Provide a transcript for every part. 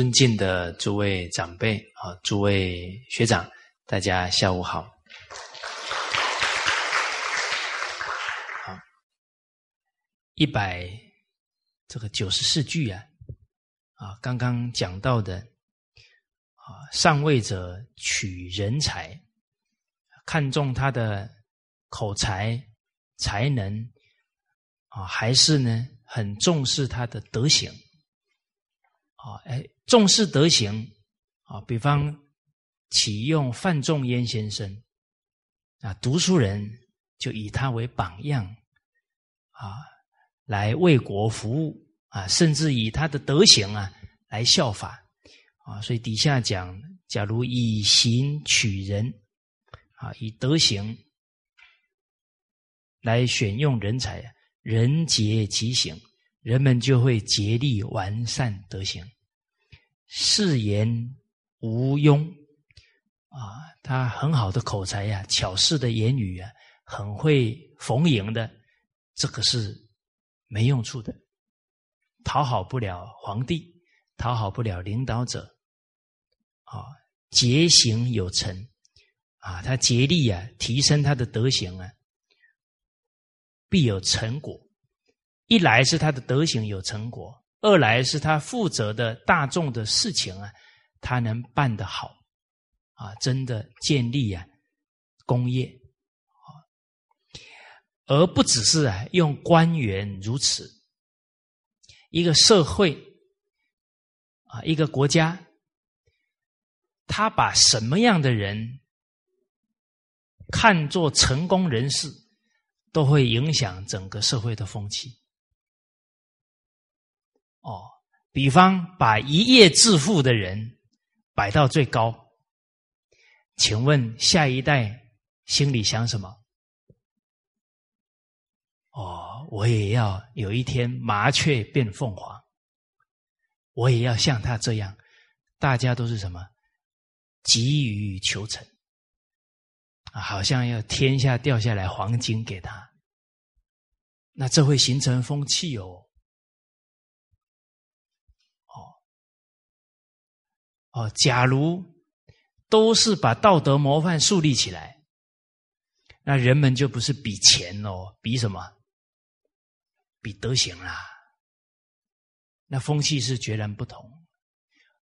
尊敬的诸位长辈啊，诸位学长，大家下午好。好，一百这个九十四句啊，啊，刚刚讲到的啊，上位者取人才，看重他的口才、才能啊，还是呢很重视他的德行。啊，哎，重视德行啊，比方启用范仲淹先生啊，读书人就以他为榜样啊，来为国服务啊，甚至以他的德行啊来效法啊，所以底下讲，假如以行取人啊，以德行来选用人才，人杰其行。人们就会竭力完善德行，誓言无庸啊，他很好的口才呀，巧饰的言语啊，很会逢迎的，这个是没用处的，讨好不了皇帝，讨好不了领导者啊。节行有成啊，他竭力啊，提升他的德行啊，必有成果。一来是他的德行有成果，二来是他负责的大众的事情啊，他能办得好，啊，真的建立啊工业啊，而不只是啊用官员如此，一个社会啊，一个国家，他把什么样的人看作成功人士，都会影响整个社会的风气。哦，比方把一夜致富的人摆到最高，请问下一代心里想什么？哦，我也要有一天麻雀变凤凰，我也要像他这样。大家都是什么？急于求成啊，好像要天下掉下来黄金给他，那这会形成风气哦。哦，假如都是把道德模范树立起来，那人们就不是比钱哦，比什么？比德行啦。那风气是截然不同。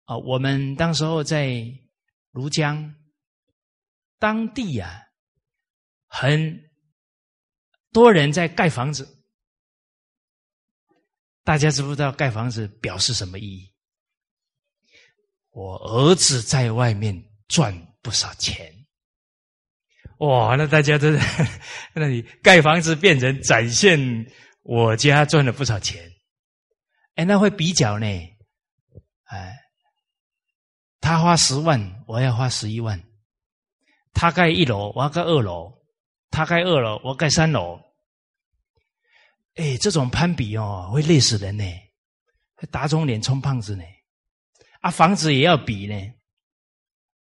啊，我们当时候在庐江当地啊，很多人在盖房子。大家知不知道盖房子表示什么意义？我儿子在外面赚不少钱，哇！那大家都在那里盖房子，变成展现我家赚了不少钱。哎，那会比较呢？哎，他花十万，我要花十一万；他盖一楼，我要盖二楼；他盖二楼，我盖三楼。哎，这种攀比哦，会累死人呢，打肿脸充胖子呢。啊，房子也要比呢，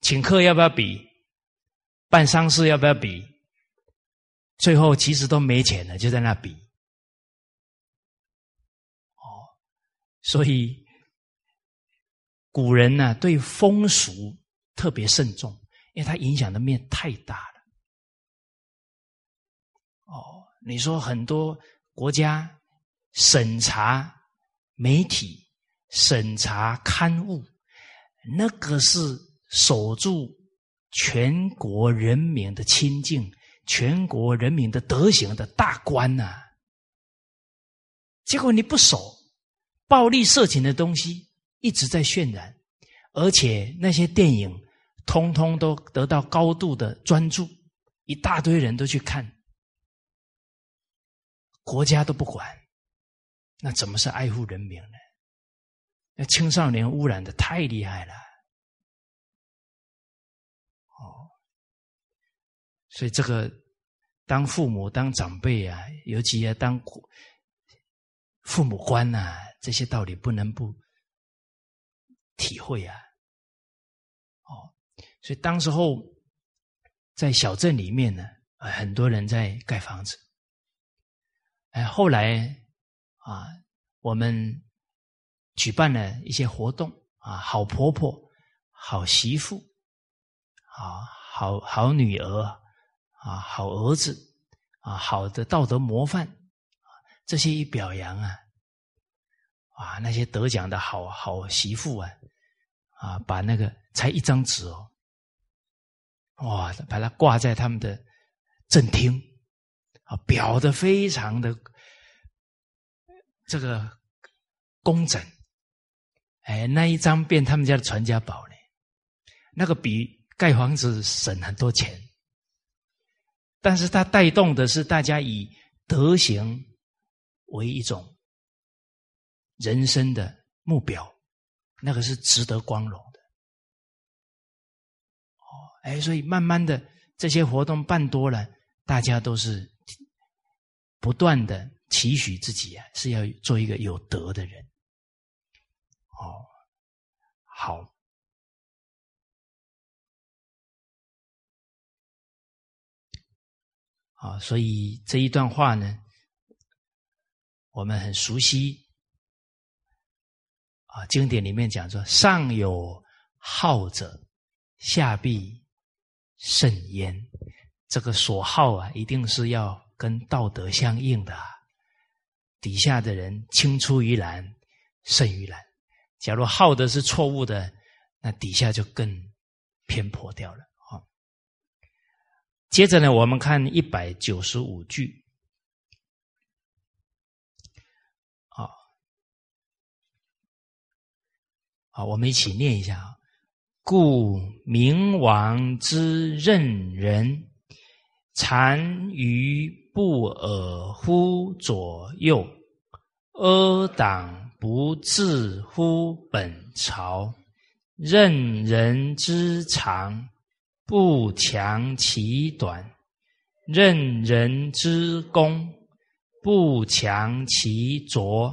请客要不要比？办丧事要不要比？最后其实都没钱了，就在那比。哦，所以古人呢对风俗特别慎重，因为它影响的面太大了。哦，你说很多国家审查媒体。审查刊物，那个是守住全国人民的清净、全国人民的德行的大官呐。结果你不守，暴力色情的东西一直在渲染，而且那些电影通通都得到高度的专注，一大堆人都去看，国家都不管，那怎么是爱护人民呢？那青少年污染的太厉害了，哦，所以这个当父母、当长辈啊，尤其要当父母官呐，这些道理不能不体会啊。哦，所以当时候在小镇里面呢，很多人在盖房子。哎，后来啊，我们。举办了一些活动啊，好婆婆、好媳妇，啊，好好女儿，啊，好儿子，啊，好的道德模范，这些一表扬啊，啊，那些得奖的好好媳妇啊，啊，把那个才一张纸哦，哇，把它挂在他们的正厅，啊，裱的非常的这个工整。哎，那一张变他们家的传家宝呢？那个比盖房子省很多钱，但是它带动的是大家以德行为一种人生的目标，那个是值得光荣的。哦，哎，所以慢慢的这些活动办多了，大家都是不断的期许自己啊，是要做一个有德的人。哦，好，啊，所以这一段话呢，我们很熟悉。啊，经典里面讲说：“上有好者，下必甚焉。”这个所好啊，一定是要跟道德相应的。底下的人青出于蓝，胜于蓝。假如好的是错误的，那底下就更偏颇掉了。好，接着呢，我们看一百九十五句。好，好，我们一起念一下啊。故明王之任人，残于不尔乎左右，阿党。不自乎本朝，任人之长，不强其短；任人之功，不强其拙。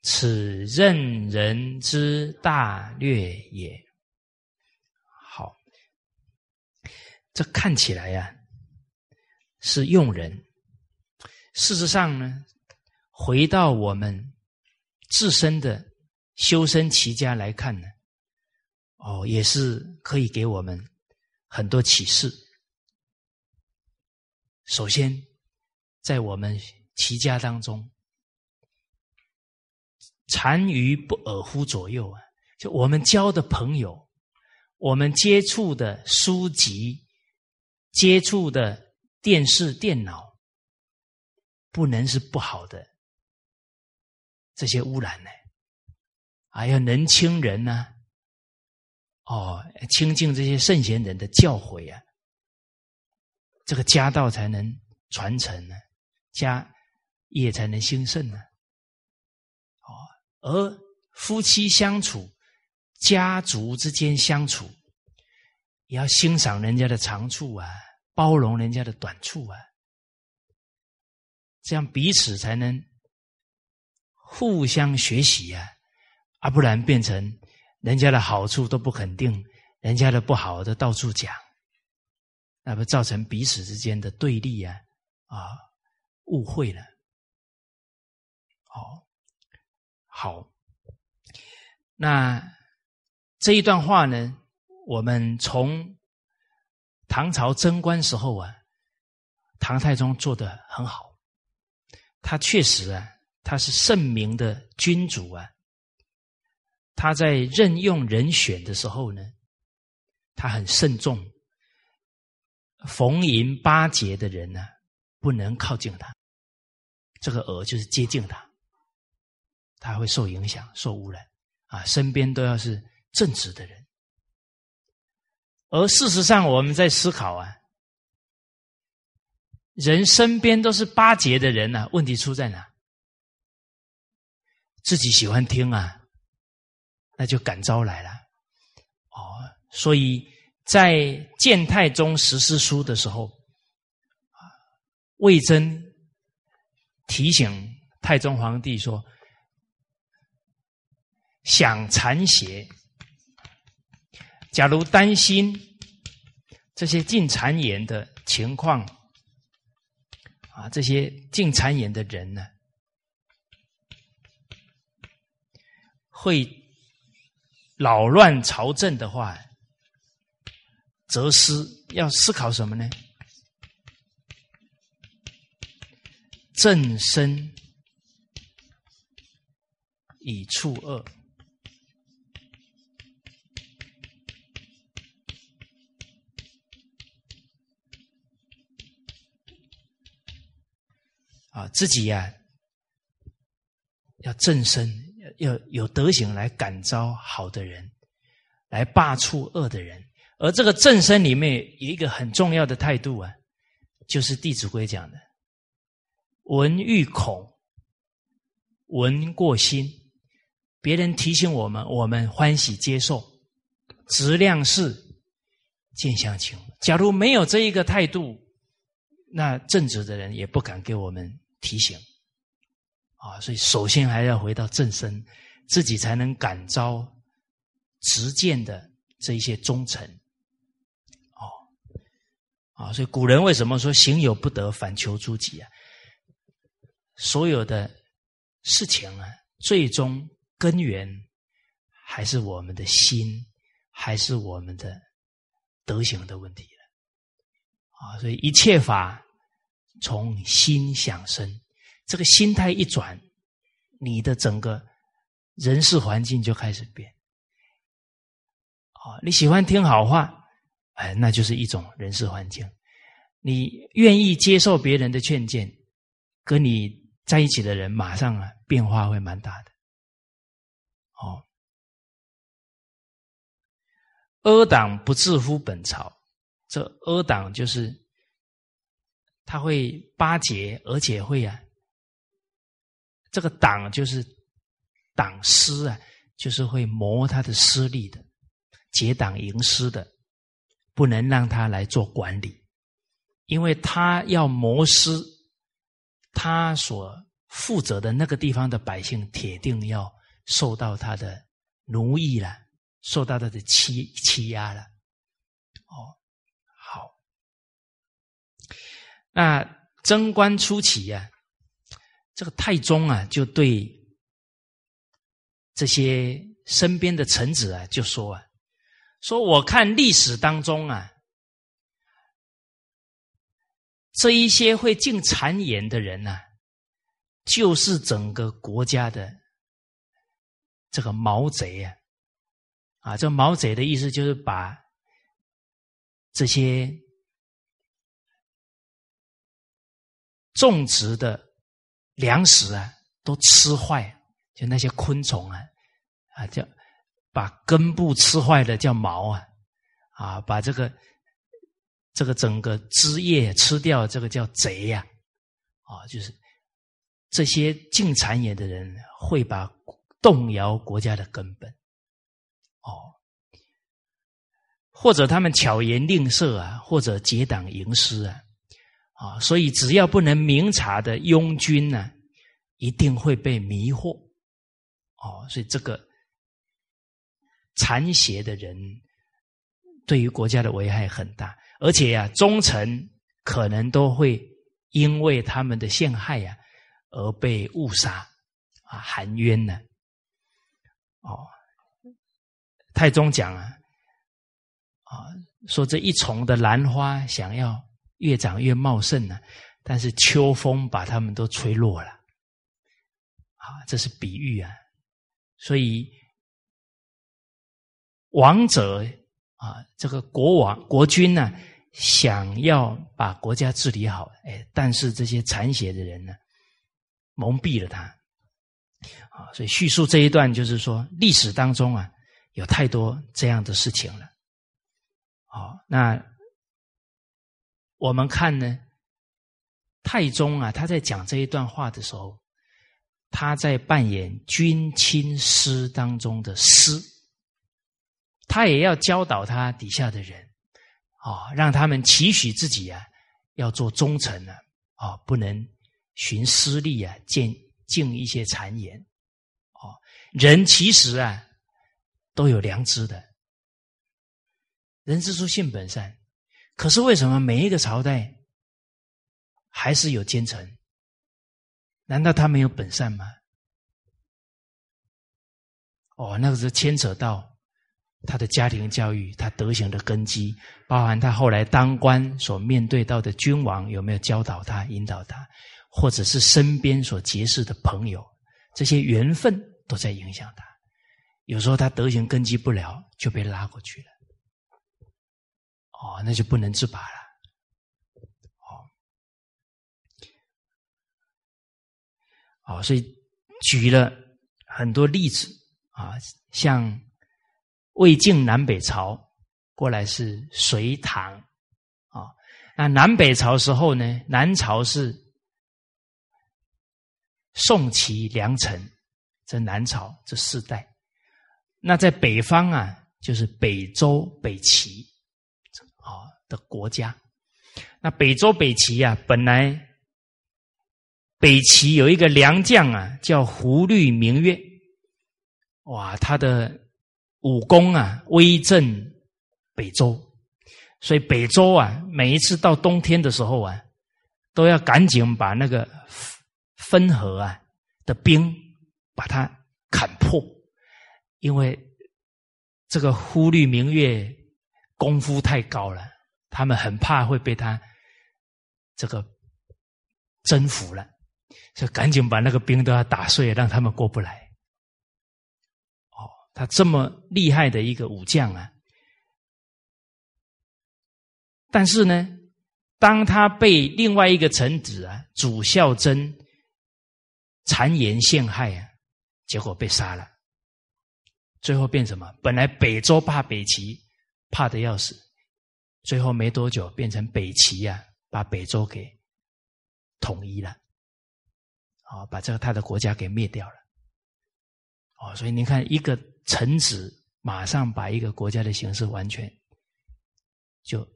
此任人之大略也。好，这看起来呀是用人，事实上呢，回到我们。自身的修身齐家来看呢，哦，也是可以给我们很多启示。首先，在我们齐家当中，单于不尔乎左右啊，就我们交的朋友，我们接触的书籍，接触的电视、电脑，不能是不好的。这些污染呢，还要能清人呢，哦，清净这些圣贤人的教诲啊，这个家道才能传承呢，家业才能兴盛呢。哦，而夫妻相处、家族之间相处，也要欣赏人家的长处啊，包容人家的短处啊，这样彼此才能。互相学习呀，啊，不然变成人家的好处都不肯定，人家的不好的到处讲，那不造成彼此之间的对立啊，啊，误会了。哦，好，那这一段话呢，我们从唐朝贞观时候啊，唐太宗做的很好，他确实啊。他是圣明的君主啊！他在任用人选的时候呢，他很慎重，逢迎巴结的人呢，不能靠近他。这个鹅就是接近他，他会受影响、受污染啊！身边都要是正直的人。而事实上，我们在思考啊，人身边都是巴结的人呢，问题出在哪？自己喜欢听啊，那就感召来了。哦，所以在建太宗实施书的时候，魏征提醒太宗皇帝说：“想残邪，假如担心这些进谗言的情况，啊，这些进谗言的人呢？”会扰乱朝政的话，则思要思考什么呢？正身以处恶。啊，自己呀，要正身，要有德行来感召好的人，来罢黜恶的人。而这个正身里面有一个很重要的态度啊，就是《弟子规》讲的“闻欲恐，闻过心”。别人提醒我们，我们欢喜接受，质量是见相情。假如没有这一个态度，那正直的人也不敢给我们提醒，啊，所以首先还要回到正身，自己才能感召直见的这一些忠臣，哦，啊，所以古人为什么说行有不得，反求诸己啊？所有的事情啊，最终根源还是我们的心，还是我们的德行的问题。啊，所以一切法从心想生，这个心态一转，你的整个人事环境就开始变。啊，你喜欢听好话，哎，那就是一种人事环境；你愿意接受别人的劝谏，跟你在一起的人，马上啊变化会蛮大的。哦，阿党不自乎本朝。这阿党就是，他会巴结，而且会啊，这个党就是党师啊，就是会磨他的私利的，结党营私的，不能让他来做管理，因为他要谋私，他所负责的那个地方的百姓，铁定要受到他的奴役了，受到他的欺欺压了，哦。好那贞观初期呀，这个太宗啊，就对这些身边的臣子啊，就说啊，说我看历史当中啊，这一些会进谗言的人啊，就是整个国家的这个毛贼啊，啊，这毛贼的意思就是把这些。种植的粮食啊，都吃坏，就那些昆虫啊，啊，叫把根部吃坏的叫毛啊，啊，把这个这个整个枝叶吃掉，这个叫贼呀，啊，就是这些进谗言的人会把动摇国家的根本，哦，或者他们巧言令色啊，或者结党营私啊。啊，所以只要不能明察的庸君呢，一定会被迷惑。哦，所以这个残邪的人对于国家的危害很大，而且呀，忠臣可能都会因为他们的陷害呀而被误杀啊，含冤呢。哦，太宗讲啊，啊，说这一丛的兰花想要。越长越茂盛呢，但是秋风把它们都吹落了，啊，这是比喻啊。所以王者啊，这个国王国君呢，想要把国家治理好，哎，但是这些残血的人呢，蒙蔽了他，啊，所以叙述这一段就是说，历史当中啊，有太多这样的事情了，好，那。我们看呢，太宗啊，他在讲这一段话的时候，他在扮演君亲师当中的师，他也要教导他底下的人，啊，让他们期许自己啊，要做忠臣啊，啊，不能寻私利啊，见尽一些谗言，哦，人其实啊，都有良知的，人之初性本善。可是为什么每一个朝代还是有奸臣？难道他没有本善吗？哦，那个是牵扯到他的家庭教育，他德行的根基，包含他后来当官所面对到的君王有没有教导他、引导他，或者是身边所结识的朋友，这些缘分都在影响他。有时候他德行根基不了，就被拉过去了，哦，那就不能自拔了，哦，哦，所以举了很多例子啊，像。魏晋南北朝过来是隋唐啊，那南北朝时候呢？南朝是宋齐梁陈，这南朝这四代。那在北方啊，就是北周北齐的国家。那北周北齐啊，本来北齐有一个良将啊，叫胡律明月，哇，他的。武功啊，威震北周，所以北周啊，每一次到冬天的时候啊，都要赶紧把那个汾河啊的冰把它砍破，因为这个忽律明月功夫太高了，他们很怕会被他这个征服了，就赶紧把那个兵都要打碎，让他们过不来。哦他这么厉害的一个武将啊，但是呢，当他被另外一个臣子啊主孝真谗言陷害啊，结果被杀了。最后变什么？本来北周怕北齐，怕的要死，最后没多久变成北齐呀，把北周给统一了，好，把这个他的国家给灭掉了。哦，所以您看一个。臣子马上把一个国家的形势完全就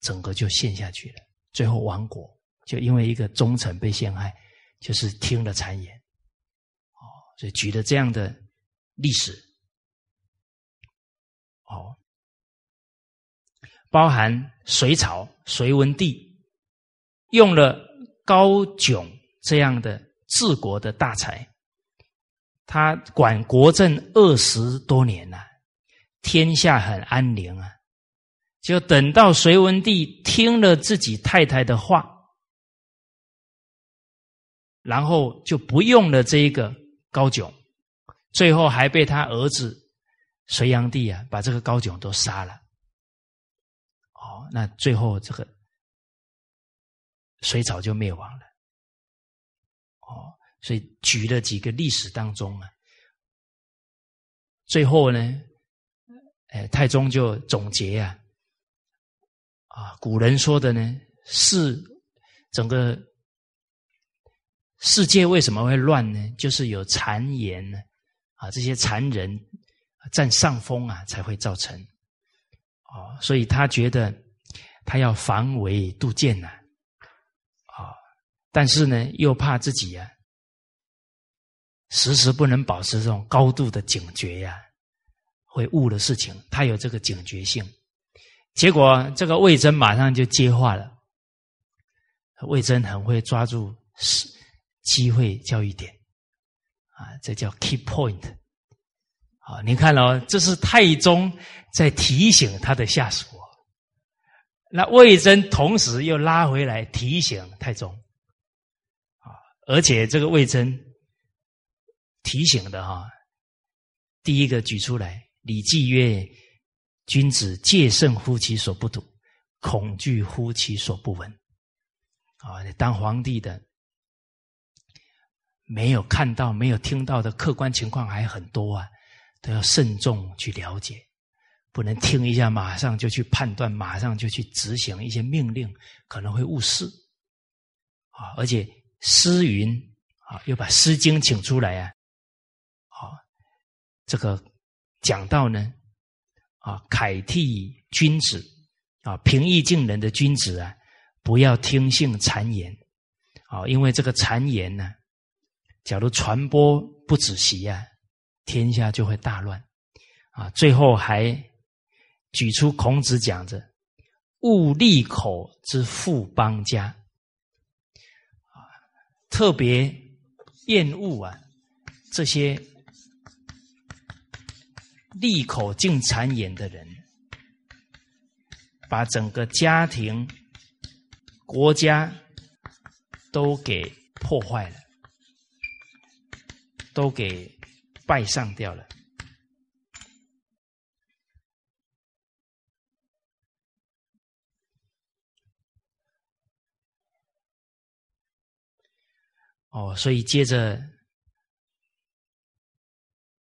整个就陷下去了，最后亡国就因为一个忠臣被陷害，就是听了谗言，哦，所以举了这样的历史，哦，包含隋朝隋文帝用了高炯这样的治国的大才。他管国政二十多年了，天下很安宁啊。就等到隋文帝听了自己太太的话，然后就不用了这一个高炯，最后还被他儿子隋炀帝啊把这个高炯都杀了。那最后这个隋朝就灭亡了。哦。所以举了几个历史当中啊，最后呢，哎，太宗就总结啊，啊，古人说的呢，是整个世界为什么会乱呢？就是有谗言呢，啊，这些谗人占上风啊，才会造成。哦，所以他觉得他要防微杜渐呐，啊，但是呢，又怕自己啊。时时不能保持这种高度的警觉呀，会误了事情。他有这个警觉性，结果这个魏征马上就接话了。魏征很会抓住机会教育点，啊，这叫 key point。啊，你看哦，这是太宗在提醒他的下属，那魏征同时又拉回来提醒太宗，啊，而且这个魏征。提醒的哈，第一个举出来，《礼记》曰：“君子戒慎乎其所不睹，恐惧乎其所不闻。”啊，当皇帝的没有看到、没有听到的客观情况还很多啊，都要慎重去了解，不能听一下马上就去判断，马上就去执行一些命令，可能会误事。啊，而且诗云啊，又把《诗经》请出来啊。这个讲到呢，啊，楷替君子啊，平易近人的君子啊，不要听信谗言啊，因为这个谗言呢，假如传播不止息啊，天下就会大乱啊。最后还举出孔子讲着“勿利口之富邦家”，啊，特别厌恶啊这些。利口净谗言的人，把整个家庭、国家都给破坏了，都给败上掉了。哦，所以接着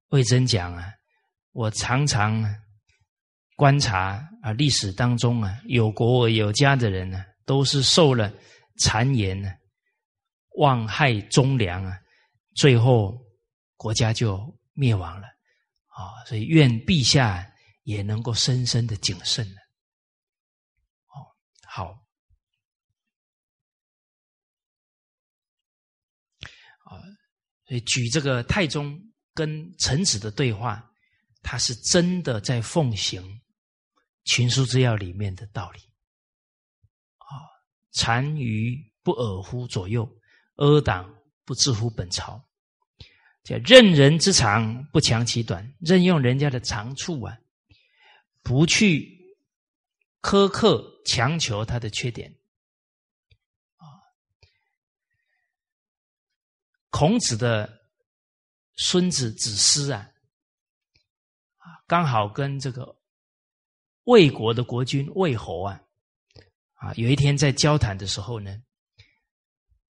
魏征讲啊，我常常观察啊，历史当中啊，有国有家的人呢，都是受了谗言呢，妄害忠良啊，最后国家就灭亡了啊。所以愿陛下也能够深深的谨慎了。哦，好。所以举这个太宗跟臣子的对话，他是真的在奉行《群书之要》里面的道理。啊，单于不尔乎左右，阿党不治乎本朝。叫任人之长，不强其短，任用人家的长处啊，不去苛刻强求他的缺点。孔子的孙子子思啊，啊，刚好跟这个魏国的国君魏侯啊，啊，有一天在交谈的时候呢，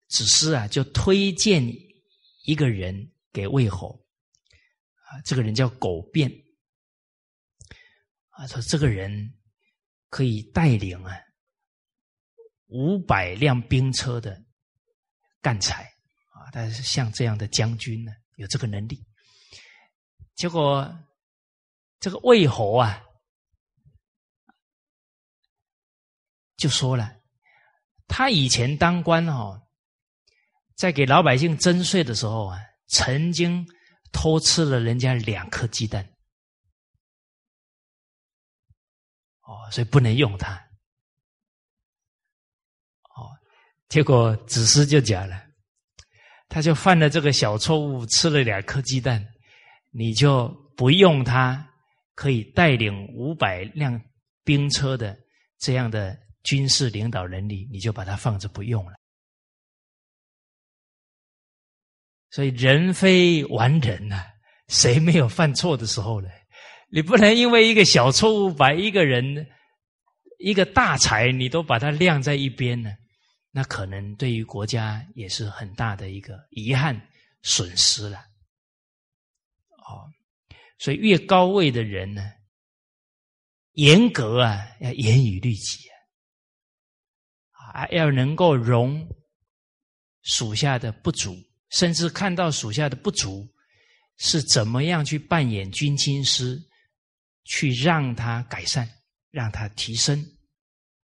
子思啊就推荐一个人给魏侯，啊，这个人叫苟变，啊，说这个人可以带领啊五百辆兵车的干但是像这样的将军呢，有这个能力。结果这个魏侯啊，就说了，他以前当官哦，在给老百姓征税的时候啊，曾经偷吃了人家两颗鸡蛋。哦，所以不能用他。哦，结果子思就讲了。他就犯了这个小错误，吃了两颗鸡蛋，你就不用他可以带领五百辆兵车的这样的军事领导能力，你就把它放着不用了。所以人非完人呐，谁没有犯错的时候呢？你不能因为一个小错误，把一个人一个大才，你都把他晾在一边呢？那可能对于国家也是很大的一个遗憾损失了，哦，所以越高位的人呢，严格啊，要严于律己啊，啊，要能够容属下的不足，甚至看到属下的不足是怎么样去扮演军亲师，去让他改善，让他提升。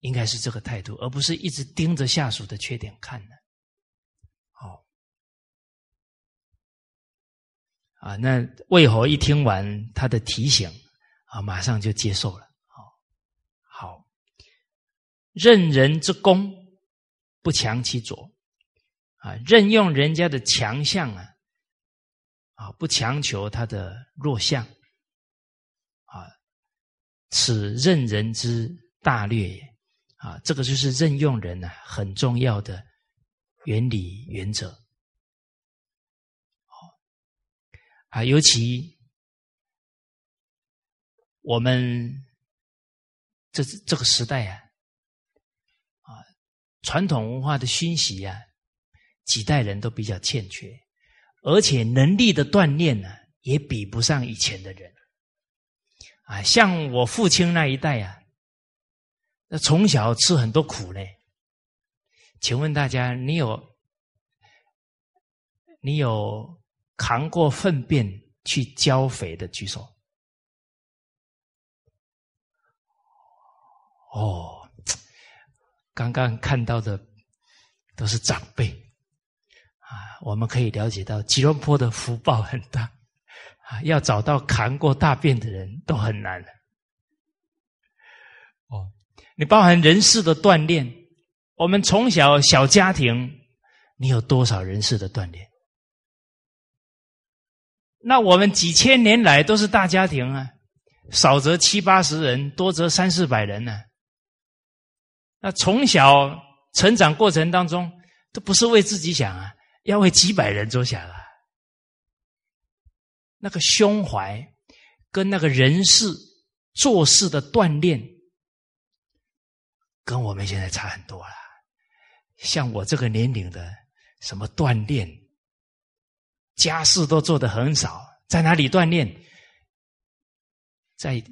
应该是这个态度，而不是一直盯着下属的缺点看呢。好，啊，那魏侯一听完他的提醒，啊，马上就接受了。好，好，任人之功，不强其左，啊，任用人家的强项啊，啊，不强求他的弱项，啊，此任人之大略也。啊，这个就是任用人呢很重要的原理原则。啊，尤其我们这这个时代啊，啊，传统文化的熏习啊，几代人都比较欠缺，而且能力的锻炼呢，也比不上以前的人。啊，像我父亲那一代啊。那从小吃很多苦嘞，请问大家，你有你有扛过粪便去浇肥的举手？哦，刚刚看到的都是长辈啊，我们可以了解到吉隆坡的福报很大啊，要找到扛过大便的人都很难哦。你包含人事的锻炼，我们从小小家庭，你有多少人事的锻炼？那我们几千年来都是大家庭啊，少则七八十人，多则三四百人呢。那从小成长过程当中，都不是为自己想啊，要为几百人着想啊。那个胸怀跟那个人事做事的锻炼，跟我们现在差很多了。像我这个年龄的，什么锻炼，家事都做的很少，在哪里锻炼？在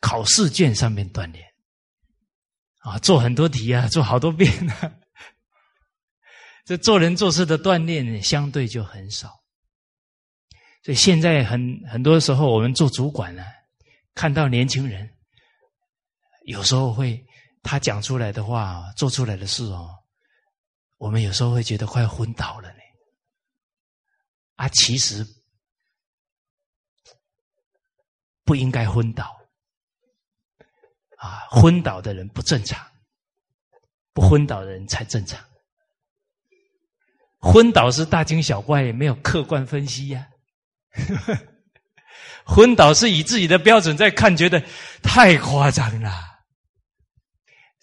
考试卷上面锻炼啊，做很多题啊，做好多遍啊。这做人做事的锻炼相对就很少。所以现在很很多时候，我们做主管呢，看到年轻人，有时候会他讲出来的话，做出来的事哦，我们有时候会觉得快昏倒了呢。啊，其实。不应该昏倒啊！昏倒的人不正常，不昏倒的人才正常。昏倒是大惊小怪，也没有客观分析呀。昏倒是以自己的标准在看，觉得太夸张了。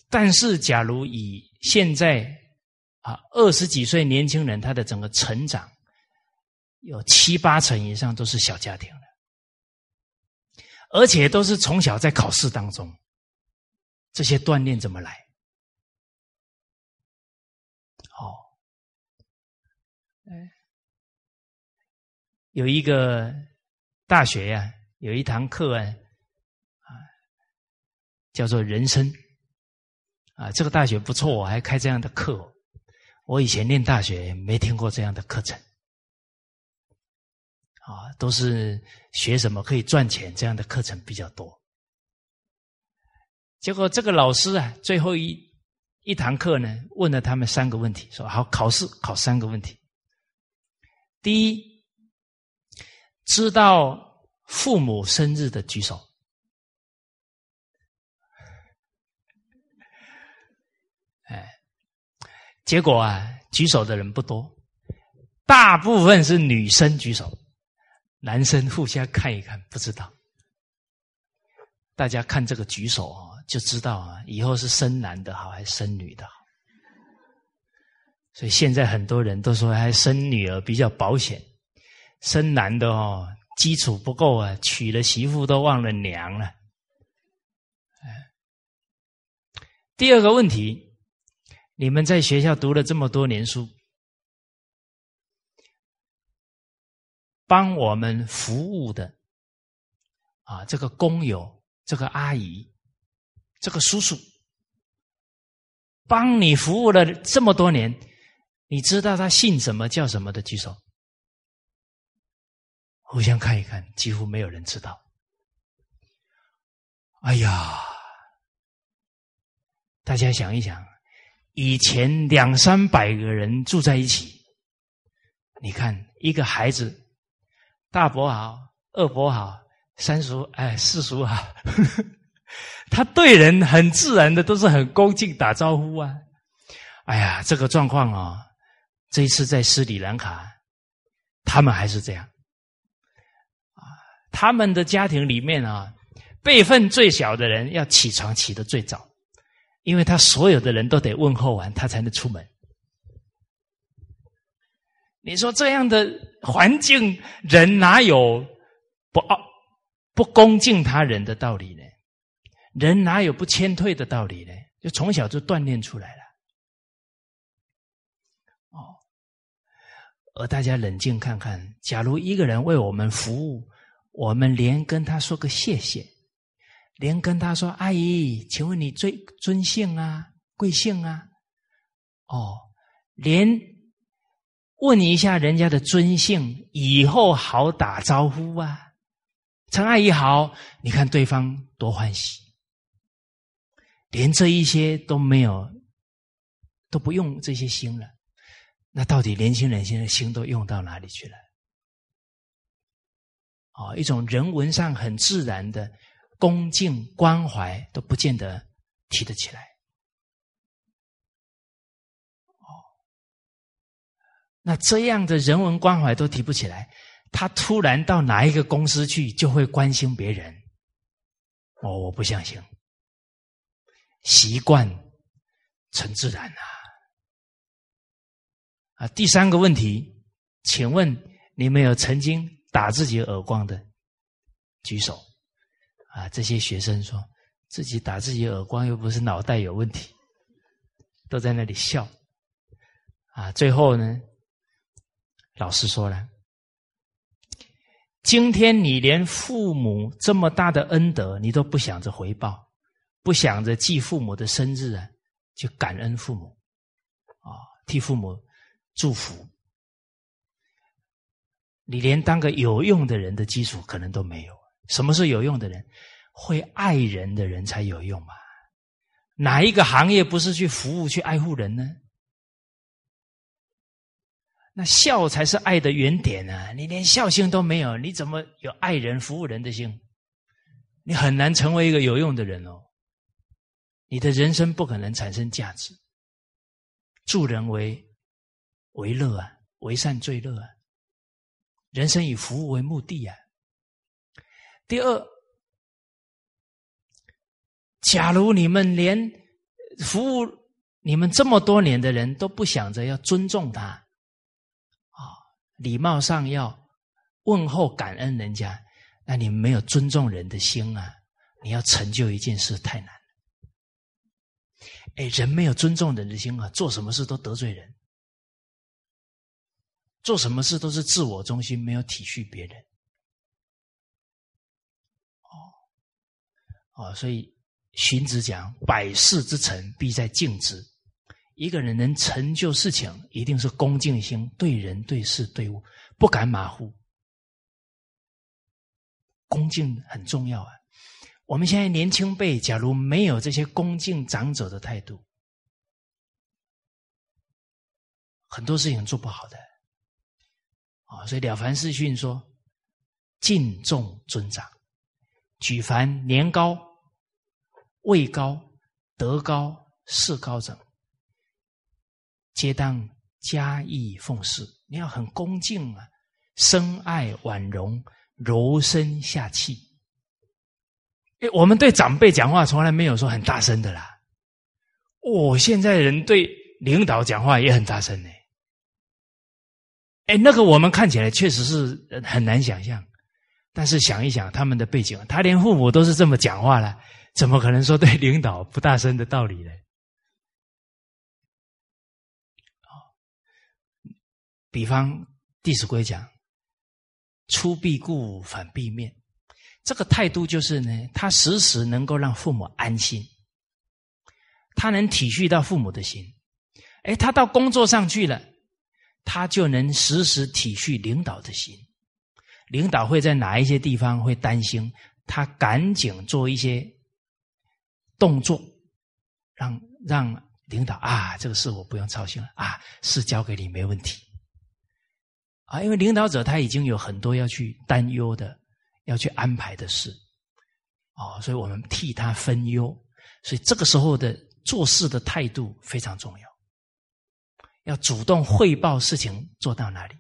但是，假如以现在啊二十几岁年轻人，他的整个成长有七八成以上都是小家庭了。而且都是从小在考试当中，这些锻炼怎么来？哦，有一个大学呀，有一堂课啊，啊，叫做人生，啊，这个大学不错，我还开这样的课。我以前念大学没听过这样的课程。啊，都是学什么可以赚钱这样的课程比较多。结果这个老师啊，最后一一堂课呢，问了他们三个问题，说：“好，考试考三个问题。第一，知道父母生日的举手。”哎，结果啊，举手的人不多，大部分是女生举手。男生互相看一看，不知道。大家看这个举手啊，就知道啊，以后是生男的好还是生女的好。所以现在很多人都说，还生女儿比较保险，生男的哦，基础不够啊，娶了媳妇都忘了娘了。哎第二个问题，你们在学校读了这么多年书。帮我们服务的啊，这个工友、这个阿姨、这个叔叔，帮你服务了这么多年，你知道他姓什么、叫什么的？举手，互相看一看，几乎没有人知道。哎呀，大家想一想，以前两三百个人住在一起，你看一个孩子。大伯好，二伯好，三叔哎，四叔好。他对人很自然的，都是很恭敬打招呼啊。哎呀，这个状况啊，这一次在斯里兰卡，他们还是这样。啊，他们的家庭里面啊，辈分最小的人要起床起得最早，因为他所有的人都得问候完，他才能出门。你说这样的环境，人哪有不傲、不恭敬他人的道理呢？人哪有不谦退的道理呢？就从小就锻炼出来了。哦，而大家冷静看看，假如一个人为我们服务，我们连跟他说个谢谢，连跟他说“阿姨，请问你尊尊姓啊？贵姓啊？”哦，连。问一下人家的尊姓，以后好打招呼啊！陈阿姨好，你看对方多欢喜，连这一些都没有，都不用这些心了。那到底年轻人现在心都用到哪里去了？哦，一种人文上很自然的恭敬关怀都不见得提得起来。哦那这样的人文关怀都提不起来，他突然到哪一个公司去就会关心别人？哦，我不相信。习惯成自然啊！啊，第三个问题，请问你们有曾经打自己耳光的？举手。啊，这些学生说自己打自己耳光，又不是脑袋有问题，都在那里笑。啊，最后呢，老师说了。今天你连父母这么大的恩德，你都不想着回报，不想着记父母的生日啊，就感恩父母，啊，替父母祝福，你连当个有用的人的基础可能都没有。什么是有用的人？会爱人的人才有用嘛？哪一个行业不是去服务、去爱护人呢？那孝才是爱的原点啊！你连孝心都没有，你怎么有爱人、服务人的心？你很难成为一个有用的人哦。你的人生不可能产生价值。助人为为乐啊，为善最乐啊。人生以服务为目的啊。第二，假如你们连服务你们这么多年的人都不想着要尊重他。啊礼貌上要问候感恩人家，那你们没有尊重人的心啊！你要成就一件事太难了。哎，人没有尊重人的心啊，做什么事都得罪人，做什么事都是自我中心，没有体恤别人。啊，所以荀子讲：“百事之成，必在敬之。”一个人能成就事情，一定是恭敬心，对人对事对物不敢马虎。恭敬很重要啊！我们现在年轻辈，假如没有这些恭敬长者的态度，很多事情做不好的。啊，所以《了凡四训》说：敬重尊长，举凡年高、位高、德高、势高者。皆当加以奉事，你要很恭敬啊，深爱婉容，柔声下气。哎，我们对长辈讲话从来没有说很大声的啦。哦，现在人对领导讲话也很大声呢。哎，那个我们看起来确实是很难想象，但是想一想他们的背景，他连父母都是这么讲话了，怎么可能说对领导不大声的道理呢？比方《弟子规》讲“出必故，反必面”，这个态度就是呢，他时时能够让父母安心，他能体恤到父母的心。哎，他到工作上去了，他就能时时体恤领导的心。领导会在哪一些地方会担心，他赶紧做一些动作，让让领导啊，这个事我不用操心了啊，事交给你没问题。啊，因为领导者他已经有很多要去担忧的、要去安排的事，哦，所以我们替他分忧，所以这个时候的做事的态度非常重要，要主动汇报事情做到哪里，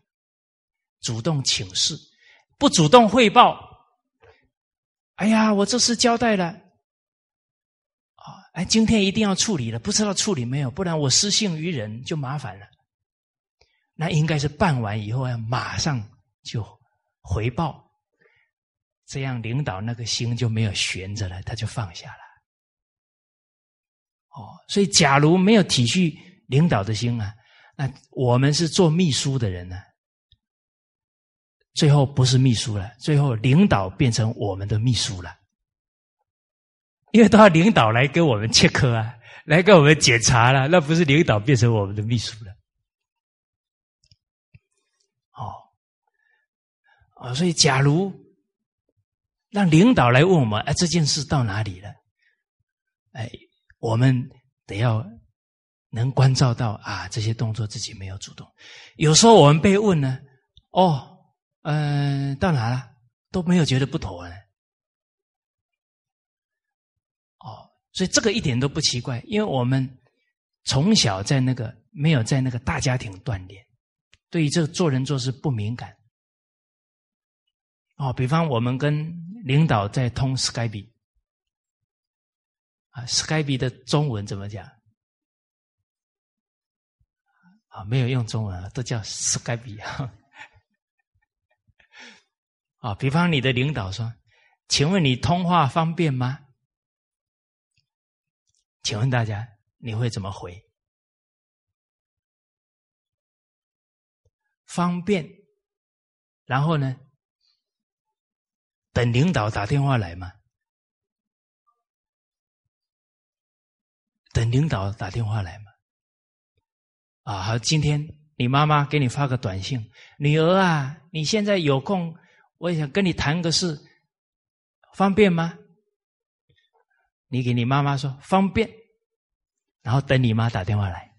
主动请示，不主动汇报，哎呀，我这事交代了，哎，今天一定要处理了，不知道处理没有，不然我失信于人就麻烦了。那应该是办完以后要马上就回报，这样领导那个心就没有悬着了，他就放下了。哦，所以假如没有体恤领导的心啊，那我们是做秘书的人呢，最后不是秘书了，最后领导变成我们的秘书了，因为都要领导来给我们切科啊，来给我们检查了，那不是领导变成我们的秘书了。啊，所以假如让领导来问我们，哎，这件事到哪里了？哎，我们得要能关照到啊，这些动作自己没有主动。有时候我们被问呢，哦，嗯，到哪了？都没有觉得不妥呢。哦，所以这个一点都不奇怪，因为我们从小在那个没有在那个大家庭锻炼，对于这个做人做事不敏感。哦，比方我们跟领导在通 Skype，啊，Skype 的中文怎么讲？啊，没有用中文啊，都叫 Skype 啊。啊，比方你的领导说：“请问你通话方便吗？”请问大家，你会怎么回？方便，然后呢？等领导打电话来吗？等领导打电话来吗？啊，好，今天你妈妈给你发个短信，女儿啊，你现在有空，我想跟你谈个事，方便吗？你给你妈妈说方便，然后等你妈打电话来，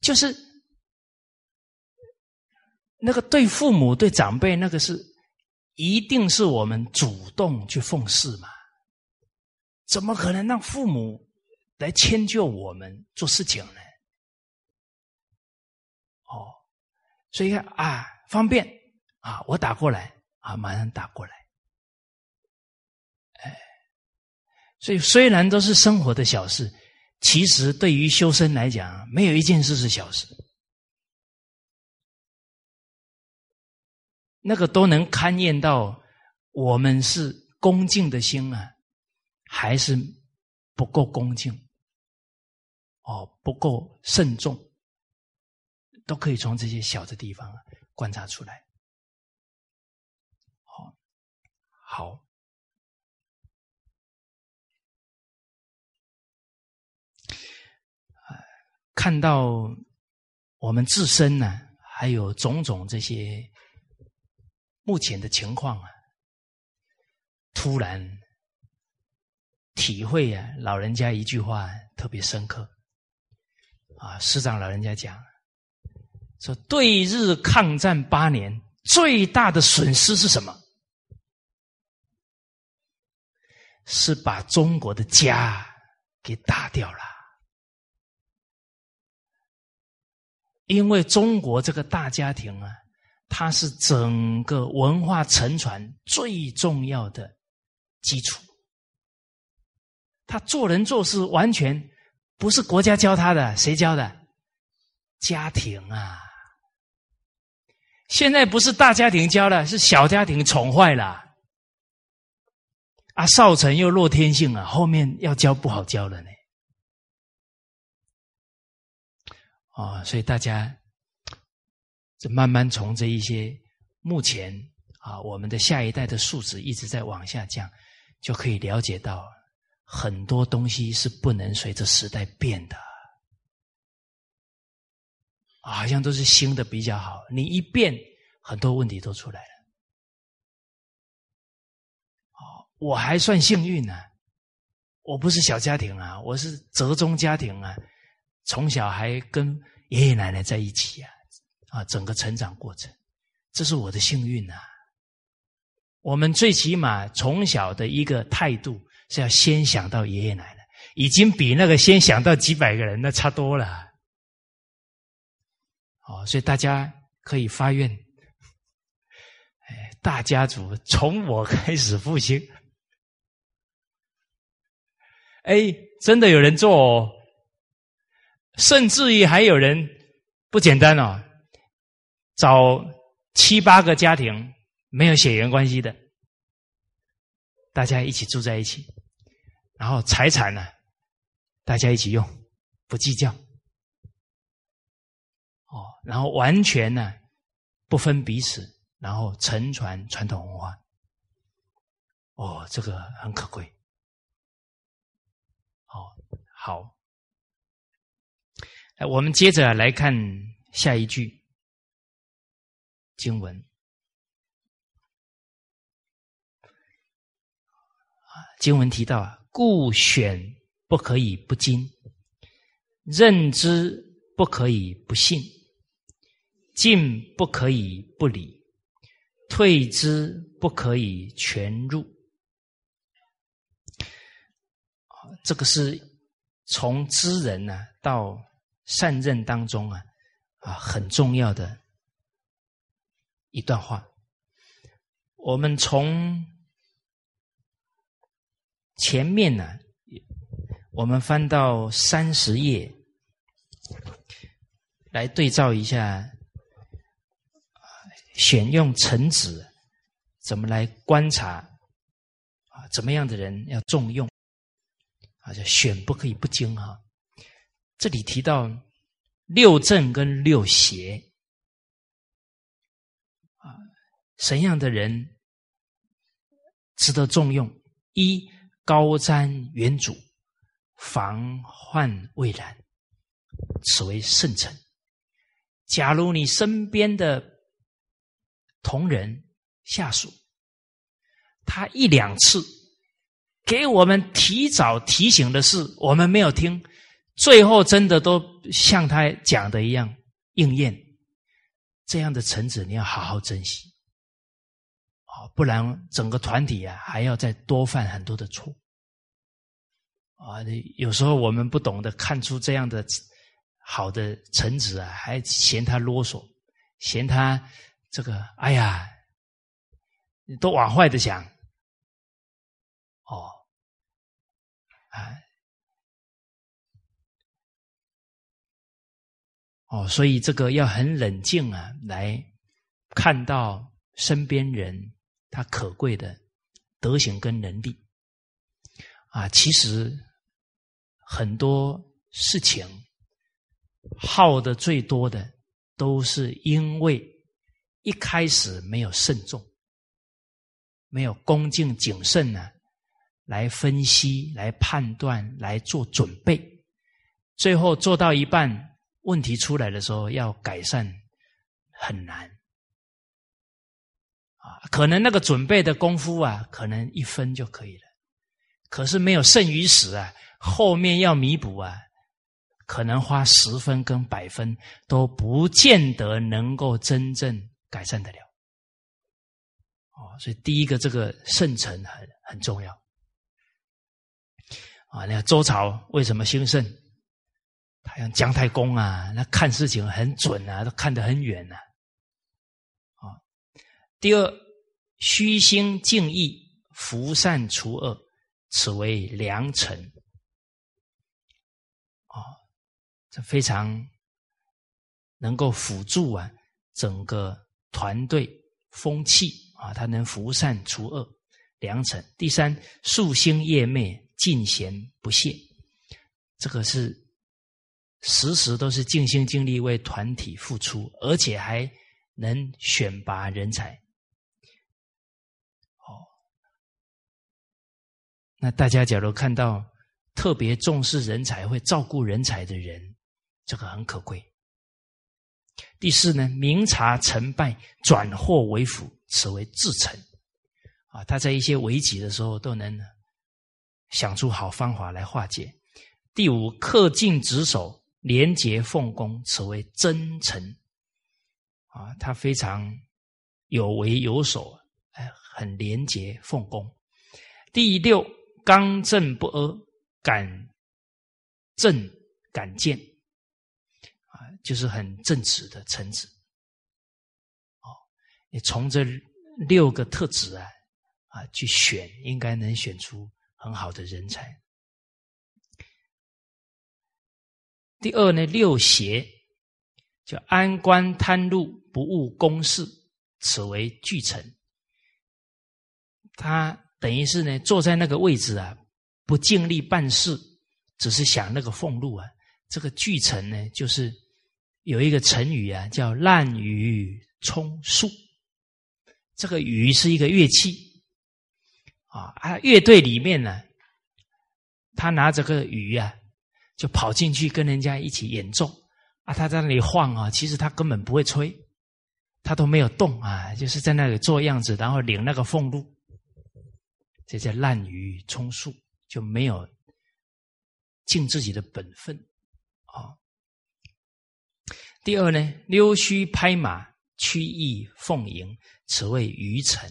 就是那个对父母、对长辈，那个是一定是我们主动去奉事嘛？怎么可能让父母？来迁就我们做事情呢？哦，所以看啊，方便啊，我打过来啊，马上打过来。哎，所以虽然都是生活的小事，其实对于修身来讲，没有一件事是小事。那个都能勘验到，我们是恭敬的心啊，还是不够恭敬？哦，不够慎重，都可以从这些小的地方观察出来。好，看到我们自身呢，还有种种这些目前的情况啊，突然体会啊，老人家一句话特别深刻。啊，师长老人家讲说，对日抗战八年最大的损失是什么？是把中国的家给打掉了。因为中国这个大家庭啊，它是整个文化沉船最重要的基础。他做人做事完全。不是国家教他的，谁教的？家庭啊！现在不是大家庭教的，是小家庭宠坏了。啊，少成又落天性啊，后面要教不好教了呢。哦，所以大家，这慢慢从这一些目前啊，我们的下一代的素质一直在往下降，就可以了解到。很多东西是不能随着时代变的，好像都是新的比较好。你一变，很多问题都出来了。哦，我还算幸运呢，我不是小家庭啊，我是折中家庭啊，从小还跟爷爷奶奶在一起啊，啊，整个成长过程，这是我的幸运呐。我们最起码从小的一个态度。是要先想到爷爷奶奶，已经比那个先想到几百个人那差多了。哦，所以大家可以发愿，哎，大家族从我开始复兴。哎，真的有人做哦，甚至于还有人不简单哦，找七八个家庭没有血缘关系的。大家一起住在一起，然后财产呢，大家一起用，不计较。哦，然后完全呢不分彼此，然后承传传统文化。哦，这个很可贵。哦，好，我们接着来看下一句经文。经文提到啊，故选不可以不精，认知不可以不信，进不可以不理，退之不可以全入。这个是从知人呢到善任当中啊啊很重要的一段话。我们从前面呢，我们翻到三十页，来对照一下，选用臣子怎么来观察啊？怎么样的人要重用？啊，叫选不可以不精哈。这里提到六正跟六邪啊，什样的人值得重用？一高瞻远瞩，防患未然，此为圣臣。假如你身边的同仁下属，他一两次给我们提早提醒的事，我们没有听。最后真的都像他讲的一样应验，这样的臣子你要好好珍惜，啊，不然整个团体啊还要再多犯很多的错，啊，有时候我们不懂得看出这样的好的臣子啊，还嫌他啰嗦，嫌他这个，哎呀，都往坏的想，哦，啊。哦，所以这个要很冷静啊，来看到身边人他可贵的德行跟能力啊。其实很多事情耗的最多的，都是因为一开始没有慎重，没有恭敬谨慎呢，来分析、来判断、来做准备，最后做到一半。问题出来的时候，要改善很难啊！可能那个准备的功夫啊，可能一分就可以了。可是没有剩余时啊，后面要弥补啊，可能花十分跟百分都不见得能够真正改善得了。哦，所以第一个这个圣臣很很重要啊！你看周朝为什么兴盛？他像姜太公啊，那看事情很准啊，都看得很远呐。啊，第二，虚心敬意，福善除恶，此为良臣。啊，这非常能够辅助啊整个团队风气啊，他能福善除恶，良臣。第三，夙兴夜寐，尽贤不懈，这个是。时时都是尽心尽力为团体付出，而且还能选拔人才。哦，那大家假如看到特别重视人才、会照顾人才的人，这个很可贵。第四呢，明察成败，转祸为福，此为至诚。啊，他在一些危急的时候都能想出好方法来化解。第五，恪尽职守。廉洁奉公，此为真诚啊！他非常有为有守，哎，很廉洁奉公。第六，刚正不阿，敢正敢谏啊，就是很正直的臣子。哦，你从这六个特质啊啊去选，应该能选出很好的人才。第二呢，六邪叫安官贪禄，不务公事，此为巨臣。他等于是呢，坐在那个位置啊，不尽力办事，只是想那个俸禄啊。这个巨臣呢，就是有一个成语啊，叫滥竽充数。这个竽是一个乐器啊，啊，乐队里面呢，他拿着个竽啊。就跑进去跟人家一起演奏啊！他在那里晃啊，其实他根本不会吹，他都没有动啊，就是在那里做样子，然后领那个俸禄，这叫滥竽充数，就没有尽自己的本分啊。第二呢，溜须拍马，曲意奉迎，此谓愚臣，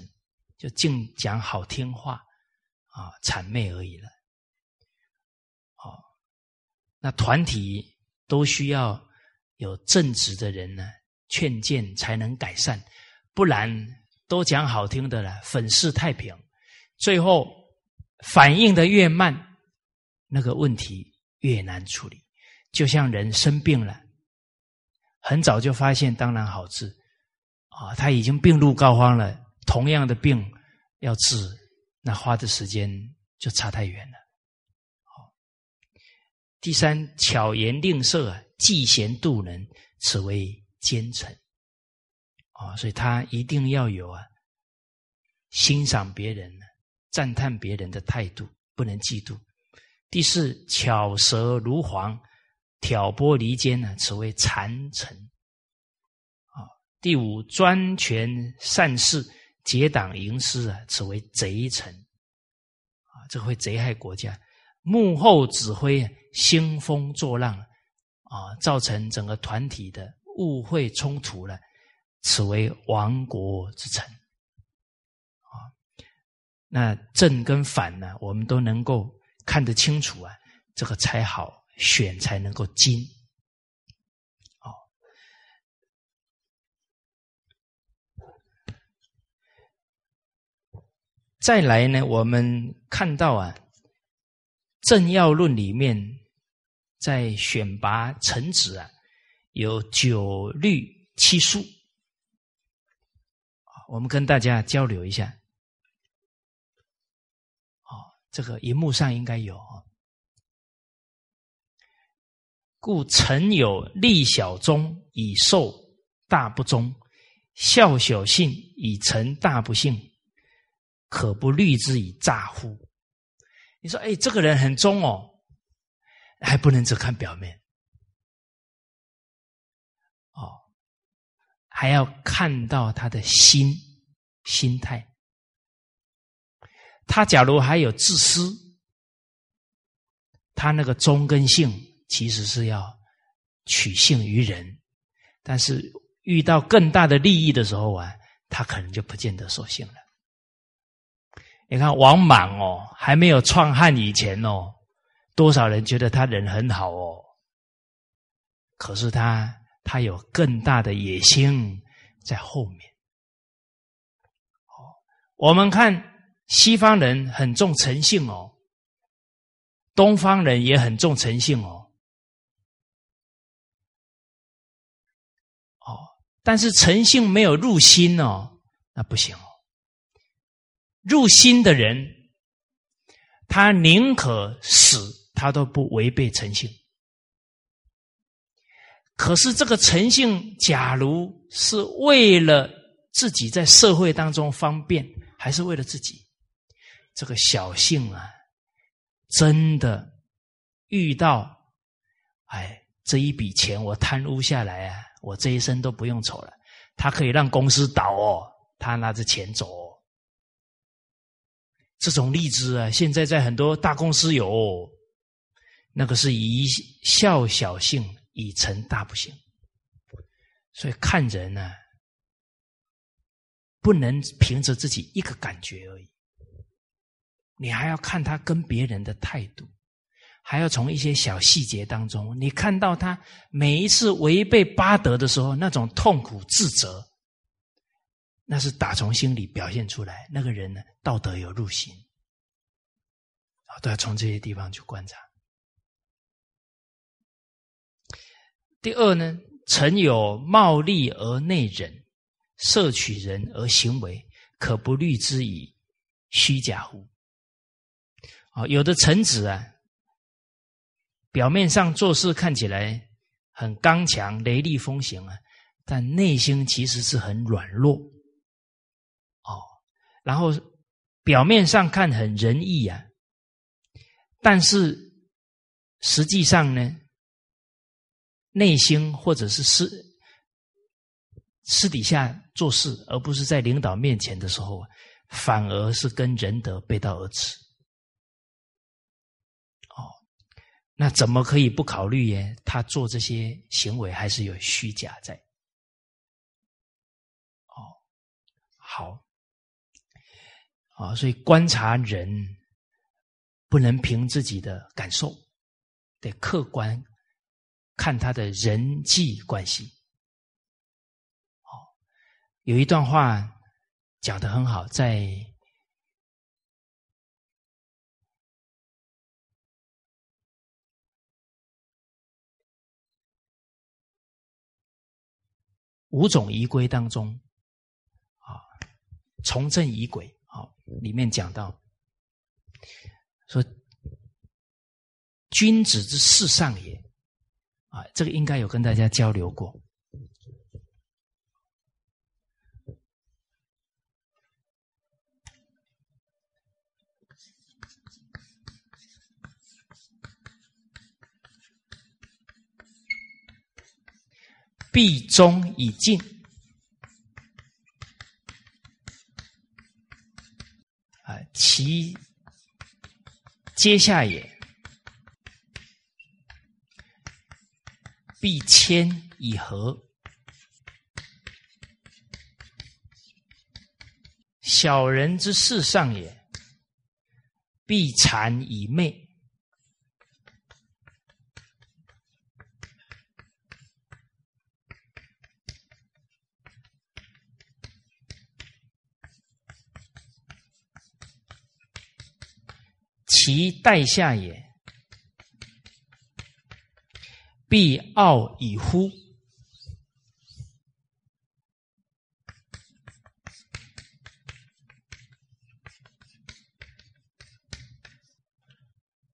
就净讲好听话啊，谄媚而已了。那团体都需要有正直的人呢，劝谏才能改善，不然都讲好听的了，粉饰太平，最后反应的越慢，那个问题越难处理。就像人生病了，很早就发现，当然好治啊，他已经病入膏肓了，同样的病要治，那花的时间就差太远了。第三，巧言令色啊，嫉贤妒能，此为奸臣。啊，所以他一定要有啊，欣赏别人、赞叹别人的态度，不能嫉妒。第四，巧舌如簧，挑拨离间呢，此为谗臣。啊，第五，专权善事，结党营私啊，此为贼臣。啊，这会贼害国家，幕后指挥，兴风作浪，啊，造成整个团体的误会冲突了。此为亡国之臣，啊，那正跟反呢，我们都能够看得清楚啊，这个才好选，才能够精。哦，再来呢，我们看到啊，《政要论》里面在选拔臣子啊，有九律七术。我们跟大家交流一下，哦，这个荧幕上应该有啊。故臣有立小忠以受大不忠，孝小信以成大不幸，可不虑之以诈乎？你说，哎，这个人很忠哦，还不能只看表面。哦还要看到他的心心态。他假如还有自私，他那个忠跟性其实是要取信于人，但是遇到更大的利益的时候啊，他可能就不见得守信了。你看王莽哦，还没有创汉以前哦，多少人觉得他人很好哦，可是他。他有更大的野心在后面。哦，我们看西方人很重诚信哦，东方人也很重诚信哦。哦，但是诚信没有入心哦，那不行。入心的人，他宁可死，他都不违背诚信。可是这个诚信，假如是为了自己在社会当中方便，还是为了自己？这个小性啊，真的遇到，哎，这一笔钱我贪污下来啊，我这一生都不用愁了。他可以让公司倒哦，他拿着钱走。这种例子啊，现在在很多大公司有，那个是以孝小性。以成大不幸，所以看人呢，不能凭着自己一个感觉而已，你还要看他跟别人的态度，还要从一些小细节当中，你看到他每一次违背八德的时候，那种痛苦自责，那是打从心里表现出来。那个人呢，道德有入心，啊，都要从这些地方去观察。第二呢，臣有貌利而内忍，摄取人而行为，可不虑之以虚假乎？啊，有的臣子啊，表面上做事看起来很刚强、雷厉风行啊，但内心其实是很软弱。然后表面上看很仁义啊，但是实际上呢？内心或者是私私底下做事，而不是在领导面前的时候，反而是跟仁德背道而驰。哦，那怎么可以不考虑耶？他做这些行为还是有虚假在。哦，好，啊，所以观察人不能凭自己的感受，得客观。看他的人际关系，哦，有一段话讲的很好，在五种仪规当中，啊，从政仪轨，里面讲到说，君子之事上也，啊，这个应该有跟大家交流过。必忠以敬，啊，其阶下也；必谦以和，小人之事上也；必谄以媚。其待下也，必傲以乎？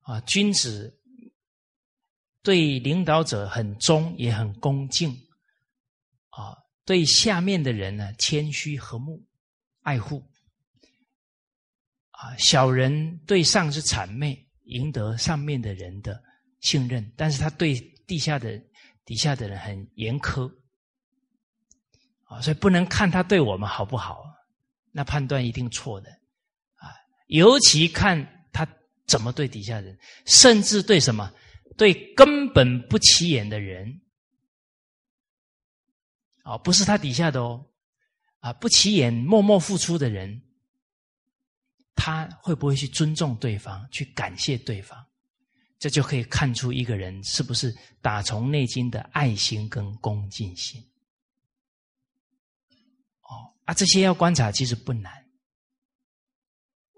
啊，君子对领导者很忠，也很恭敬。啊，对下面的人呢，谦虚和睦，爱护。啊，小人对上是谄媚，赢得上面的人的信任，但是他对地下的底下的人很严苛，啊，所以不能看他对我们好不好，那判断一定错的，啊，尤其看他怎么对底下人，甚至对什么，对根本不起眼的人，啊，不是他底下的哦，啊，不起眼、默默付出的人。他会不会去尊重对方，去感谢对方？这就可以看出一个人是不是打从内心的爱心跟恭敬心。哦，啊，这些要观察其实不难。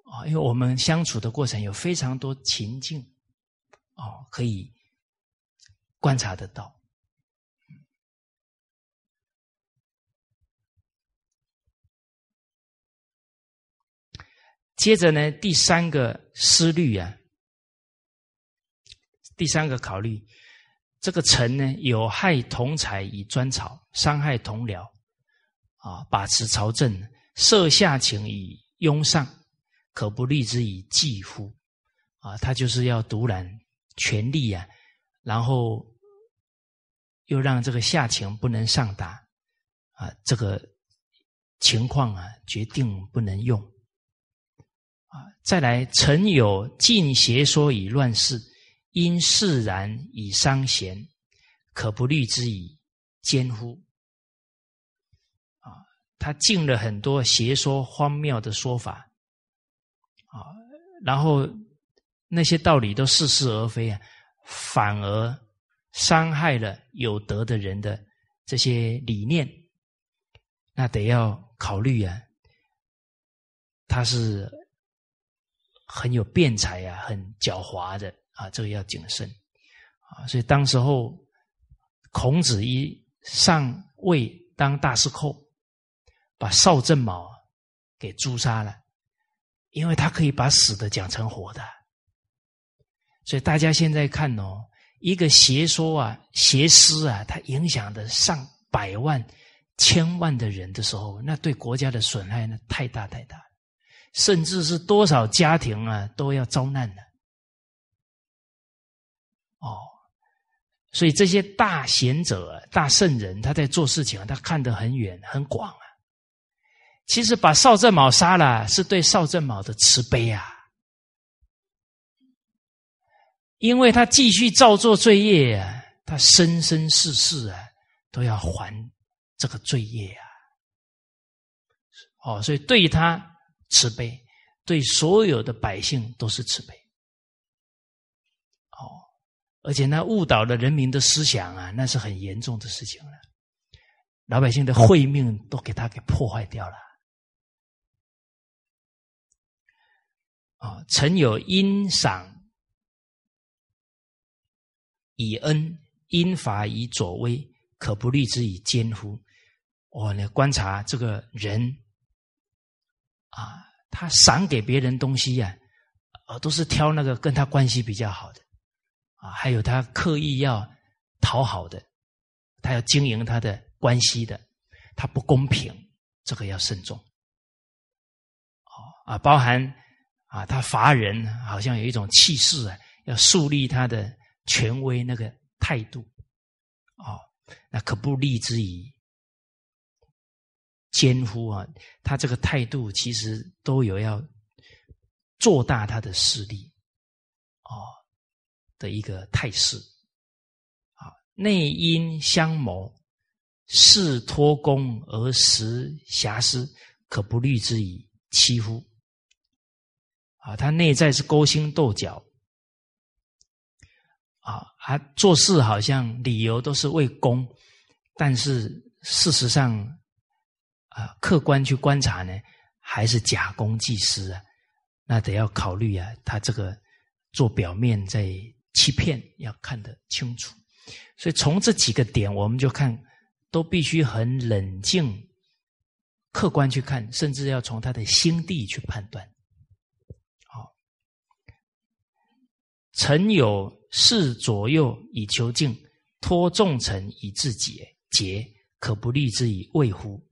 哦，因为我们相处的过程有非常多情境，哦，可以观察得到。接着呢，第三个思虑啊，第三个考虑，这个臣呢有害同才以专朝，伤害同僚，啊，把持朝政，设下情以拥上，可不立之以继乎？啊，他就是要独揽权力啊，然后又让这个下情不能上达，啊，这个情况啊，决定不能用。啊再来，臣有尽邪说以乱世，因释然以伤贤，可不虑之以奸乎？啊，他尽了很多邪说荒谬的说法，啊，然后那些道理都似是而非啊，反而伤害了有德的人的这些理念，那得要考虑啊，他是。很有辩才啊，很狡猾的啊，这个要谨慎啊。所以当时候，孔子一上位当大司寇，把邵正卯给诛杀了，因为他可以把死的讲成活的。所以大家现在看哦，一个邪说啊、邪思啊，它影响的上百万、千万的人的时候，那对国家的损害呢，太大太大。甚至是多少家庭啊都要遭难的哦，所以这些大贤者、大圣人，他在做事情，他看得很远很广啊。其实把邵正卯杀了，是对邵正卯的慈悲啊，因为他继续造作罪业啊，他生生世世啊都要还这个罪业啊。哦，所以对他。慈悲对所有的百姓都是慈悲，哦，而且那误导了人民的思想啊，那是很严重的事情了。老百姓的慧命都给他给破坏掉了。啊，曾有因赏以恩，因罚以左威，可不虑之以奸乎？我呢观察这个人啊，他赏给别人东西呀，都是挑那个跟他关系比较好的啊，还有他刻意要讨好的，他要经营他的关系的，他不公平，这个要慎重。哦啊，包含。啊，他罚人好像有一种气势啊，要树立他的权威那个态度，哦，那可不立之以奸乎啊！他这个态度其实都有要做大他的势力，哦的一个态势。啊，内因相谋，事托功而实瑕疵，可不虑之以欺乎？啊，他内在是勾心斗角，啊，他做事好像理由都是为公，但是事实上，啊，客观去观察呢，还是假公济私啊，那得要考虑啊，他这个做表面在欺骗，要看得清楚。所以从这几个点，我们就看，都必须很冷静、客观去看，甚至要从他的心地去判断。好臣有事左右以求静，托众臣以自节，节可不立之以畏乎？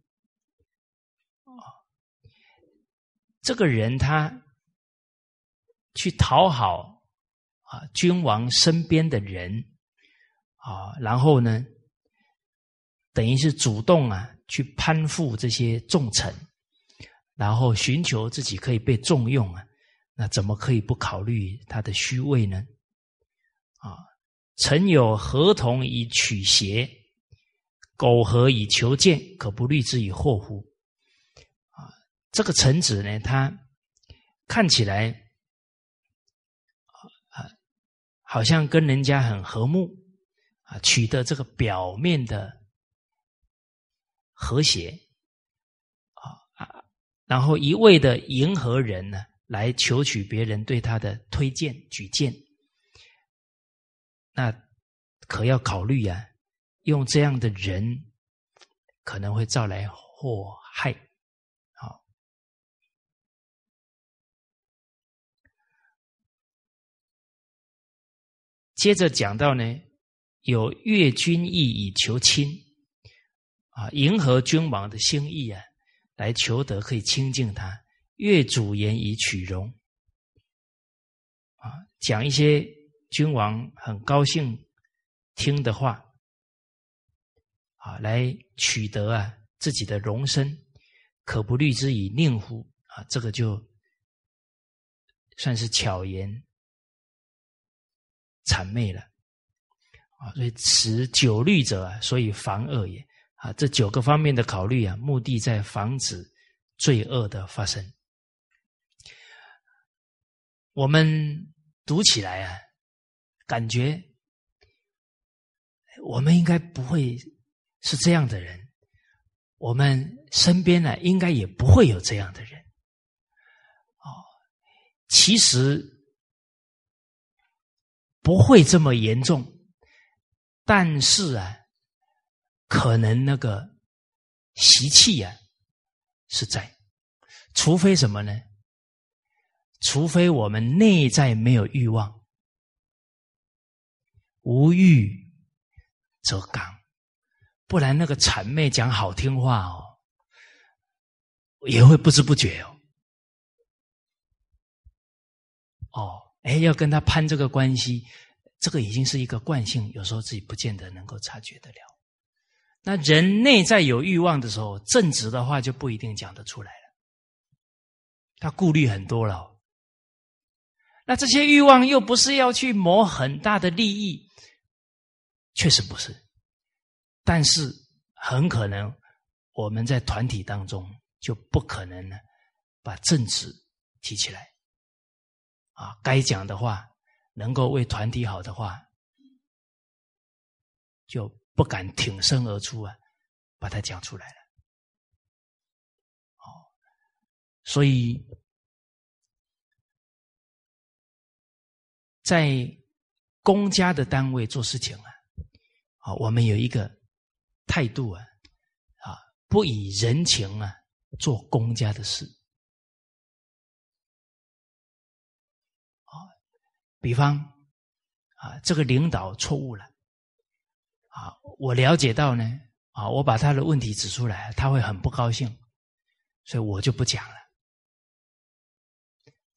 这个人他去讨好啊君王身边的人啊，然后呢，等于是主动啊去攀附这些重臣，然后寻求自己可以被重用啊。那怎么可以不考虑他的虚位呢？啊，臣有合同以取邪，苟合以求见，可不虑之以祸乎？这个臣子呢，他看起来啊，好像跟人家很和睦啊，取得这个表面的和谐啊啊，然后一味的迎合人呢？来求取别人对他的推荐举荐，那可要考虑呀。用这样的人可能会招来祸害。接着讲到呢，有越君意以求亲啊，迎合君王的心意啊，来求得可以亲近他。越主言以取容，啊，讲一些君王很高兴听的话，啊，来取得啊自己的容身，可不虑之以宁乎？啊，这个就算是巧言谄媚了，啊，所以此九虑者啊，所以防恶也。啊，这九个方面的考虑啊，目的在防止罪恶的发生。我们读起来啊，感觉我们应该不会是这样的人，我们身边呢应该也不会有这样的人。哦，其实不会这么严重，但是啊，可能那个习气呀是在，除非什么呢？除非我们内在没有欲望，无欲则刚，不然那个谄媚讲好听话哦，也会不知不觉哦。哦，哎，要跟他攀这个关系，这个已经是一个惯性，有时候自己不见得能够察觉得了。那人内在有欲望的时候，正直的话就不一定讲得出来了，他顾虑很多了。那这些欲望又不是要去谋很大的利益，确实不是。但是很可能我们在团体当中就不可能呢，把正直提起来。啊，该讲的话，能够为团体好的话，就不敢挺身而出啊，把它讲出来了。哦，所以在公家的单位做事情啊，啊，我们有一个态度啊，啊，不以人情啊做公家的事。比方，啊，这个领导错误了，啊，我了解到呢，啊，我把他的问题指出来，他会很不高兴，所以我就不讲了。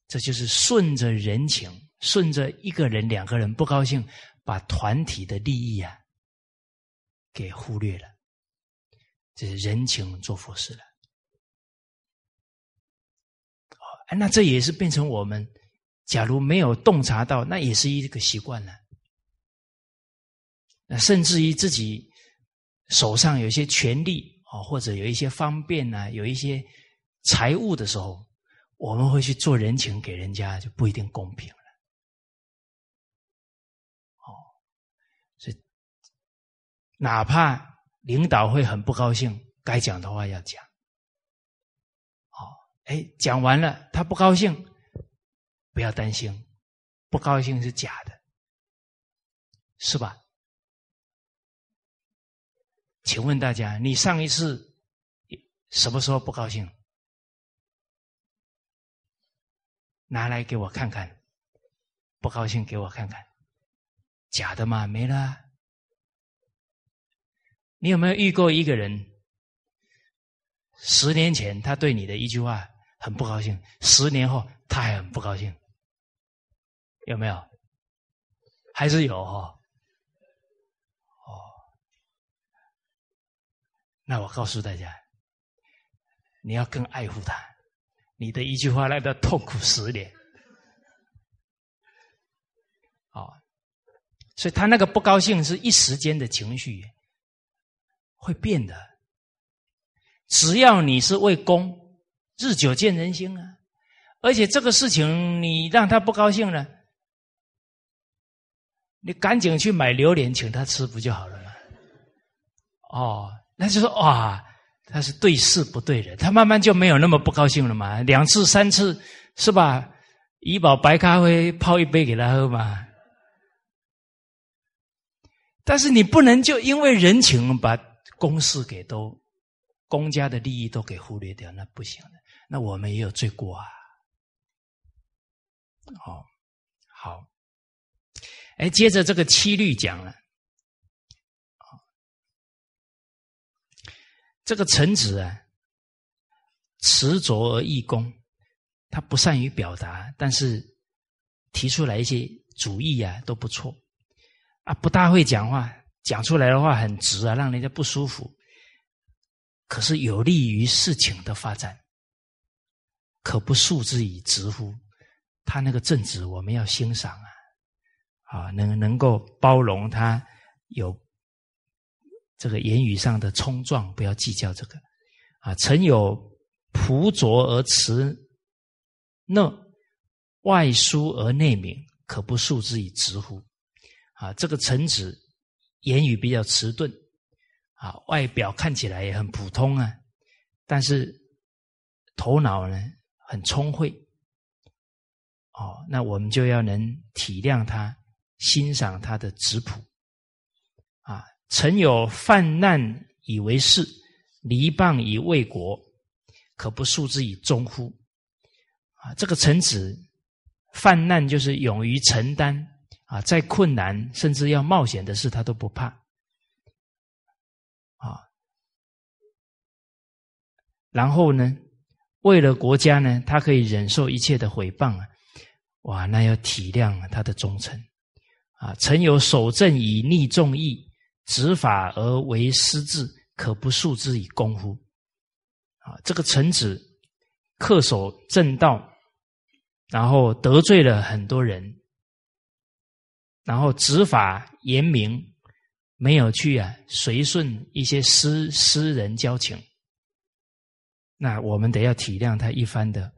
这就是顺着人情，顺着一个人、两个人不高兴，把团体的利益啊给忽略了，这是人情做佛事了。哦，那这也是变成我们。假如没有洞察到，那也是一个习惯了。那甚至于自己手上有些权利啊，或者有一些方便啊，有一些财物的时候，我们会去做人情给人家，就不一定公平了。哦，所以哪怕领导会很不高兴，该讲的话要讲。好，哎，讲完了，他不高兴。不要担心，不高兴是假的，是吧？请问大家，你上一次什么时候不高兴？拿来给我看看，不高兴给我看看，假的吗？没了。你有没有遇过一个人？十年前他对你的一句话很不高兴，十年后他还很不高兴。有没有？还是有哈？哦，那我告诉大家，你要更爱护他。你的一句话让他痛苦十年。哦，所以他那个不高兴是一时间的情绪，会变的。只要你是为公，日久见人心啊。而且这个事情你让他不高兴了。你赶紧去买榴莲请他吃不就好了吗？哦，那就说哇，他是对事不对人，他慢慢就没有那么不高兴了嘛。两次三次是吧？怡宝白咖啡泡一杯给他喝嘛。但是你不能就因为人情把公事给都公家的利益都给忽略掉，那不行的。那我们也有罪过啊。好，好。哎，接着这个七律讲了，这个臣子啊，执着而易攻，他不善于表达，但是提出来一些主意啊都不错，啊不大会讲话，讲出来的话很直啊，让人家不舒服，可是有利于事情的发展，可不束之以直乎？他那个正直，我们要欣赏啊。啊，能能够包容他有这个言语上的冲撞，不要计较这个。啊，曾有朴拙而辞讷，外疏而内敏，可不恕之以直乎？啊，这个臣子言语比较迟钝，啊，外表看起来也很普通啊，但是头脑呢很聪慧。哦，那我们就要能体谅他。欣赏他的质朴，啊，曾有犯难以为事，离谤以为国，可不恕之以忠乎？啊，这个臣子犯难就是勇于承担啊，再困难甚至要冒险的事他都不怕，啊，然后呢，为了国家呢，他可以忍受一切的毁谤啊，哇，那要体谅他的忠诚。啊，曾有守正以逆众义，执法而为失志，可不恕之以公乎？啊，这个臣子恪守正道，然后得罪了很多人，然后执法严明，没有去啊随顺一些私私人交情，那我们得要体谅他一番的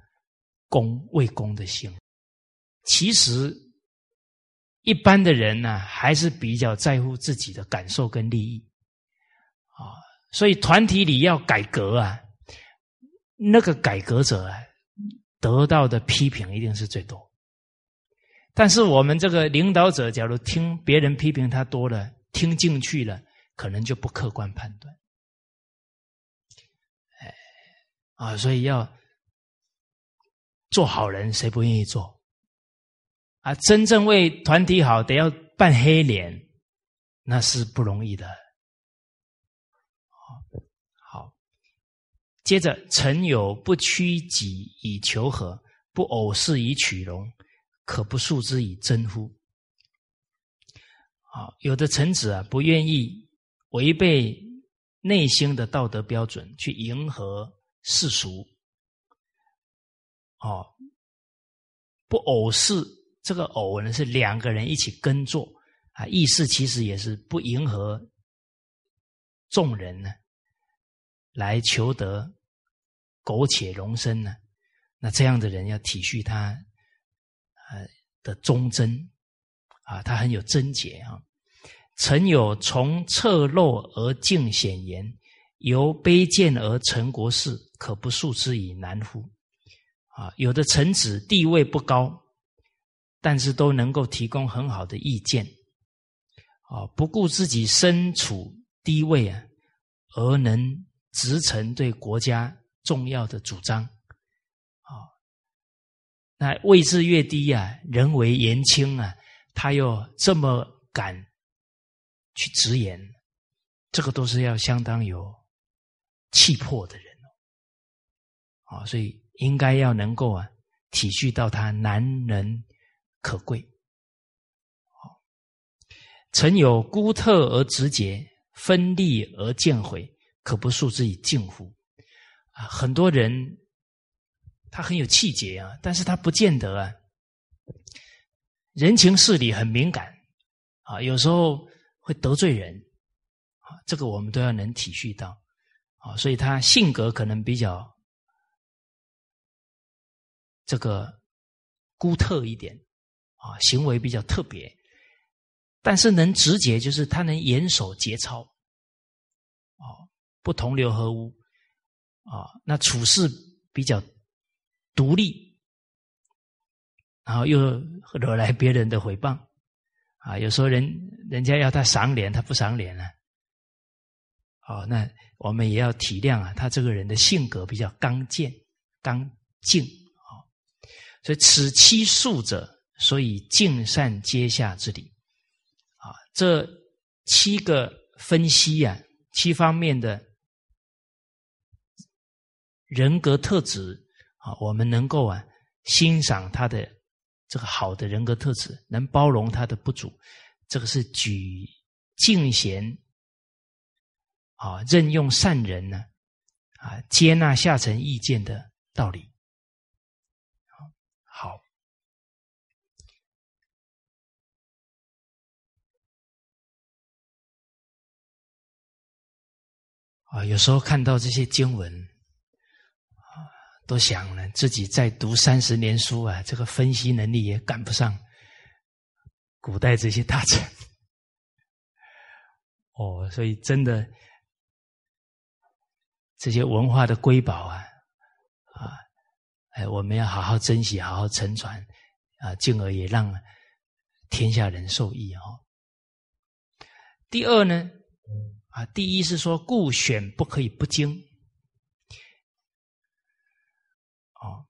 公为公的心。其实。一般的人呢，还是比较在乎自己的感受跟利益，啊，所以团体里要改革啊，那个改革者啊，得到的批评一定是最多。但是我们这个领导者，假如听别人批评他多了，听进去了，可能就不客观判断。哎，啊，所以要做好人，谁不愿意做？啊，真正为团体好，得要扮黑脸，那是不容易的。好，接着，臣有不屈己以求和，不偶事以取容。可不恕之以真乎？啊，有的臣子啊，不愿意违背内心的道德标准去迎合世俗。哦，不偶事，这个偶呢是两个人一起耕作啊，意思其实也是不迎合众人呢，来求得苟且容身呢。那这样的人要体恤他。呃的忠贞啊，他很有贞洁啊。曾有从侧漏而敬显言，由卑贱而成国事，可不恕之以难乎？啊，有的臣子地位不高，但是都能够提供很好的意见啊，不顾自己身处低位啊，而能直陈对国家重要的主张。啊那位置越低啊，人为言轻啊，他又这么敢去直言，这个都是要相当有气魄的人。啊，所以应该要能够啊体恤到他难能可贵。好，曾有孤特而直节，分立而见毁，可不恕之以敬乎？啊，很多人。他很有气节啊，但是他不见得啊，人情事理很敏感啊，有时候会得罪人啊，这个我们都要能体恤到啊，所以他性格可能比较这个孤特一点啊，行为比较特别，但是能直接就是他能严守节操啊，不同流合污啊，那处事比较。独立，然后又惹来别人的诽谤，啊，有时候人人家要他赏脸，他不赏脸了，哦，那我们也要体谅啊，他这个人的性格比较刚健、刚劲啊，所以此七数者，所以尽善阶下之理，啊，这七个分析呀，七方面的人格特质。啊，我们能够啊欣赏他的这个好的人格特质，能包容他的不足，这个是举敬贤啊，任用善人呢啊，接纳下层意见的道理。啊，有时候看到这些经文。啊都想了，自己再读三十年书啊，这个分析能力也赶不上古代这些大臣。哦，所以真的这些文化的瑰宝啊，啊，哎，我们要好好珍惜，好好承传啊，进而也让天下人受益哦。第二呢，啊，第一是说，故选不可以不精。哦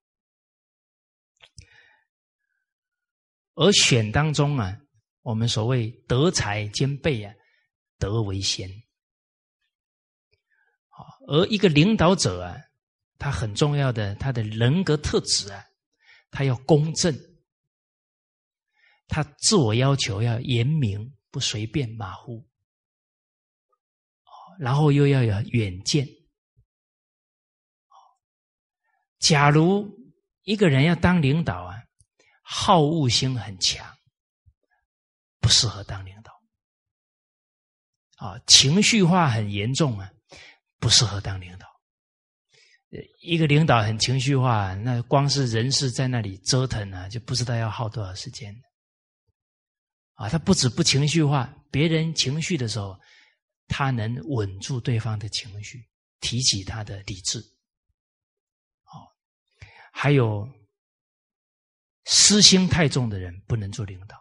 而选当中啊，我们所谓德才兼备啊，德为先。而一个领导者啊，他很重要的他的人格特质啊，他要公正，他自我要求要严明，不随便马虎，然后又要有远见。假如一个人要当领导啊。好恶心很强，不适合当领导。啊，情绪化很严重啊，不适合当领导。一个领导很情绪化，那光是人事在那里折腾啊，就不知道要耗多少时间。啊，他不止不情绪化，别人情绪的时候，他能稳住对方的情绪，提起他的理智。哦，还有私心太重的人不能做领导，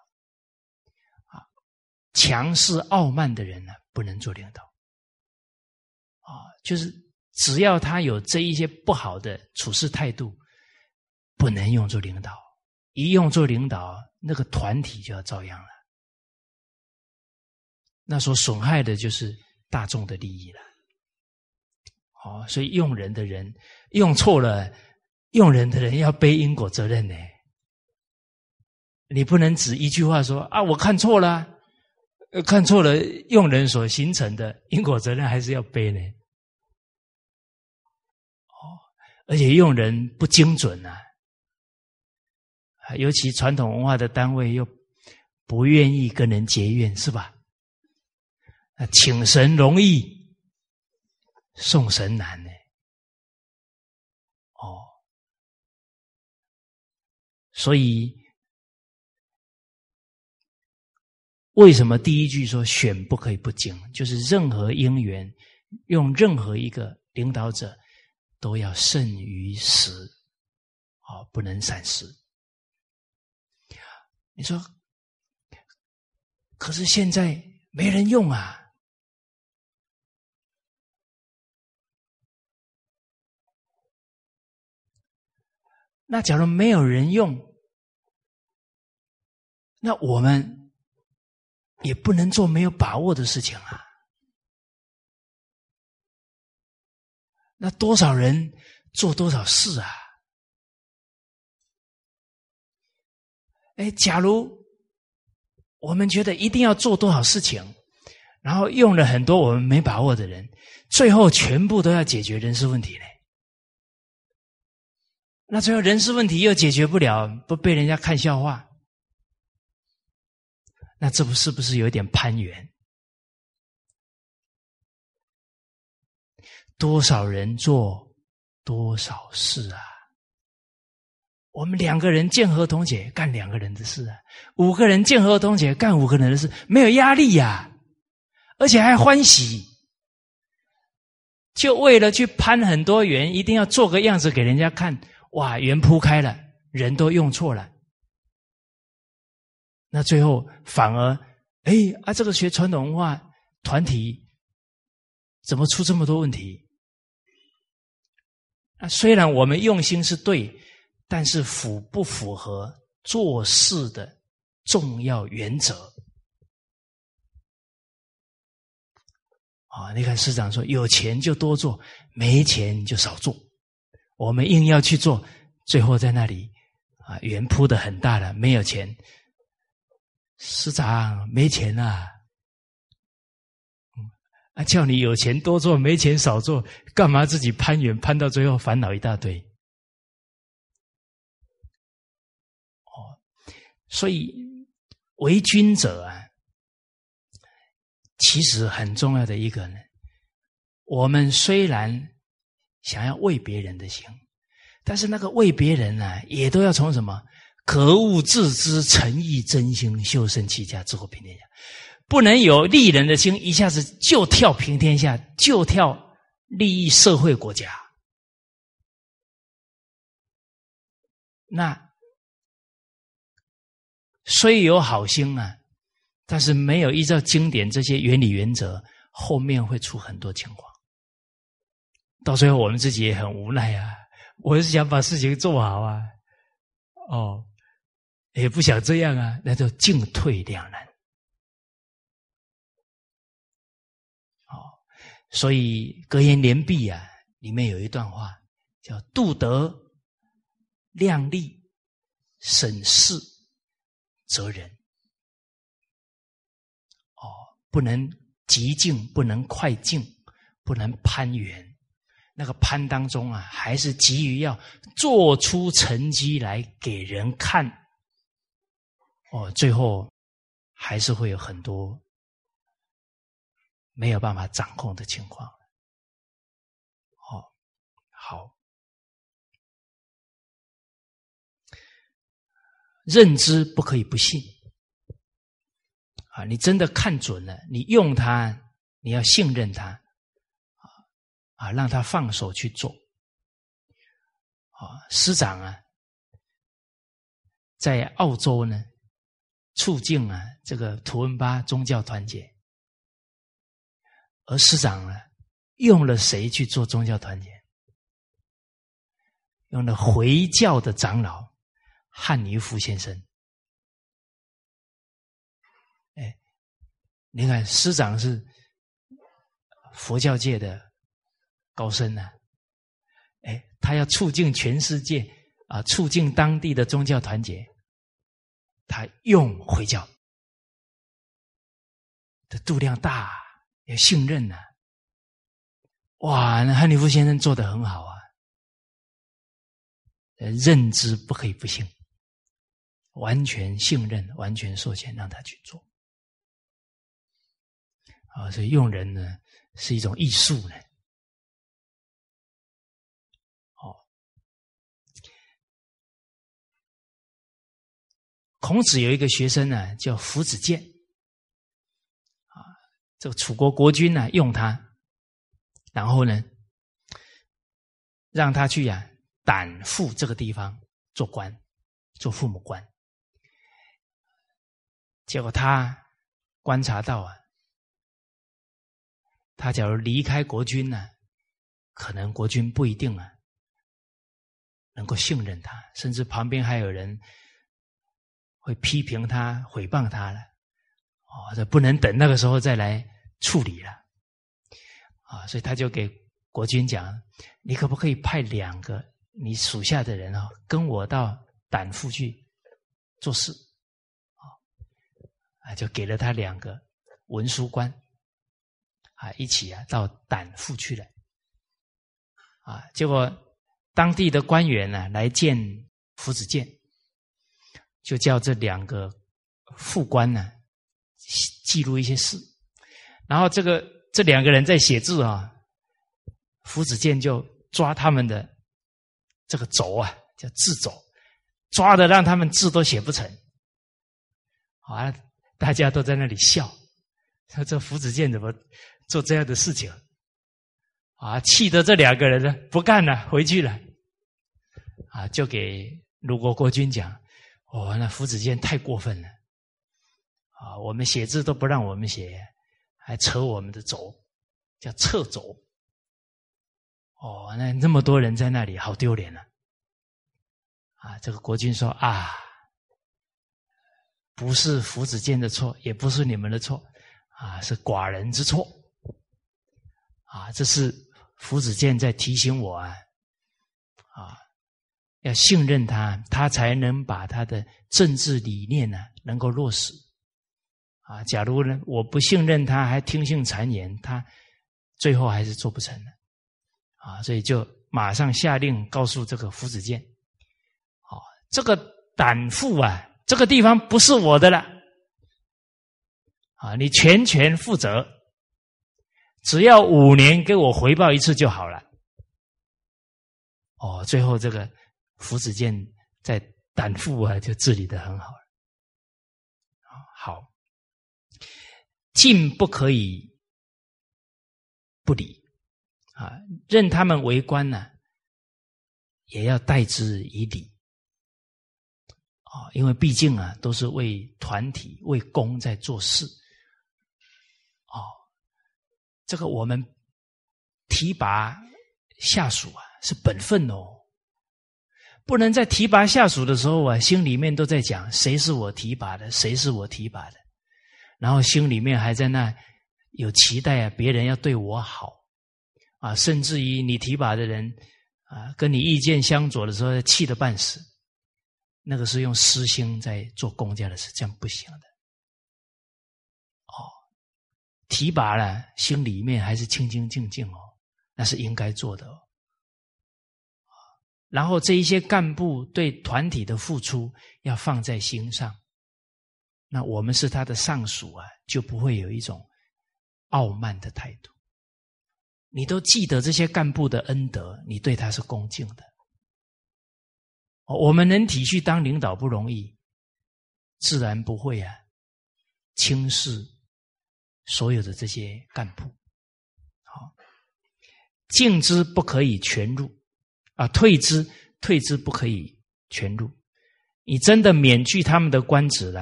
啊，强势傲慢的人呢不能做领导。啊，就是只要他有这一些不好的处事态度，不能用作领导。一用作领导，那个团体就要遭殃了。那所损害的就是大众的利益了。哦，所以用人的人用错了，用人的人要背因果责任呢。你不能只一句话说啊，我看错了，看错了，用人所形成的因果责任还是要背呢。哦，而且用人不精准啊，尤其传统文化的单位又不愿意跟人结怨，是吧？请神容易，送神难呢。哦，所以为什么第一句说选不可以不精？就是任何因缘，用任何一个领导者，都要慎于时，哦，不能闪失。你说，可是现在没人用啊。那假如没有人用，那我们也不能做没有把握的事情啊。那多少人做多少事啊？哎，假如我们觉得一定要做多少事情，然后用了很多我们没把握的人，最后全部都要解决人事问题呢？那最后人事问题又解决不了，不被人家看笑话，那这不是不是有点攀援？多少人做多少事啊？我们两个人见合同解，干两个人的事啊；五个人见合同解，干五个人的事，没有压力呀，而且还欢喜。就为了去攀很多缘，一定要做个样子给人家看。哇，圆铺开了，人都用错了，那最后反而，哎啊，这个学传统文化团体怎么出这么多问题？啊，虽然我们用心是对，但是符不符合做事的重要原则？啊，你看市长说，有钱就多做，没钱就少做。我们硬要去做，最后在那里啊，圆铺的很大了，没有钱。师长没钱啊，啊，叫你有钱多做，没钱少做，干嘛自己攀援，攀到最后烦恼一大堆。哦，所以为君者啊，其实很重要的一个呢，我们虽然。想要为别人的心，但是那个为别人呢，也都要从什么格物致知、诚意真心、修身齐家、治国平天下，不能有利人的心，一下子就跳平天下，就跳利益社会国家。那虽有好心啊，但是没有依照经典这些原理原则，后面会出很多情况。到最后，我们自己也很无奈啊！我是想把事情做好啊，哦，也不想这样啊，那就进退两难。哦，所以格言联璧啊，里面有一段话叫“度德、量力、审视、责人”。哦，不能急进，不能快进，不能攀援。那个攀当中啊，还是急于要做出成绩来给人看，哦，最后还是会有很多没有办法掌控的情况。哦，好，认知不可以不信啊！你真的看准了，你用它，你要信任它，啊，让他放手去做。啊，师长啊，在澳洲呢，促进啊这个图文巴宗教团结，而师长呢，用了谁去做宗教团结？用了回教的长老汉尼夫先生。哎，你看师长是佛教界的高僧呢。哎，他要促进全世界啊，促进当地的宗教团结，他用回教的度量大，要信任呐。哇，那汉尼夫先生做的很好啊，认知不可以不信，完全信任，完全授权让他去做。啊，所以用人呢是一种艺术呢。孔子有一个学生呢，叫夫子建，啊，这个楚国国君呢用他，然后呢，让他去呀胆父这个地方做官，做父母官。结果他观察到啊，他假如离开国君呢，可能国君不一定啊能够信任他，甚至旁边还有人。会批评他、诽谤他了，哦，这不能等那个时候再来处理了，啊，所以他就给国君讲：“你可不可以派两个你属下的人啊，跟我到胆父去做事？”啊，啊，就给了他两个文书官，啊，一起啊到胆父去了，啊，结果当地的官员呢来见夫子健。就叫这两个副官呢记录一些事，然后这个这两个人在写字啊，福子健就抓他们的这个轴啊，叫字轴，抓的让他们字都写不成，啊，大家都在那里笑，说这福子健怎么做这样的事情？啊，气得这两个人呢不干了，回去了，啊，就给鲁国国君讲。哦，那夫子健太过分了啊！我们写字都不让我们写，还扯我们的轴，叫侧轴。哦，那那么多人在那里，好丢脸啊！啊，这个国君说啊，不是夫子健的错，也不是你们的错，啊，是寡人之错。啊，这是夫子健在提醒我，啊。要信任他，他才能把他的政治理念呢能够落实。啊，假如呢我不信任他，还听信谗言，他最后还是做不成的。啊，所以就马上下令告诉这个夫子健：，啊，这个胆父啊，这个地方不是我的了。啊，你全权负责，只要五年给我回报一次就好了。哦，最后这个。夫子健在胆腹啊，就治理的很好了。好，进不可以不理啊，任他们为官呢，也要待之以礼啊，因为毕竟啊，都是为团体、为公在做事。哦，这个我们提拔下属啊，是本分哦。不能在提拔下属的时候啊，心里面都在讲谁是我提拔的，谁是我提拔的，然后心里面还在那有期待啊，别人要对我好啊，甚至于你提拔的人啊，跟你意见相左的时候，气得半死，那个是用私心在做公家的事，这样不行的。哦，提拔了，心里面还是清清净净哦，那是应该做的哦。然后这一些干部对团体的付出要放在心上，那我们是他的上属啊，就不会有一种傲慢的态度。你都记得这些干部的恩德，你对他是恭敬的。我们能体恤当领导不容易，自然不会啊轻视所有的这些干部。好，敬之不可以全入，啊，退之退之不可以全入。你真的免去他们的官职了，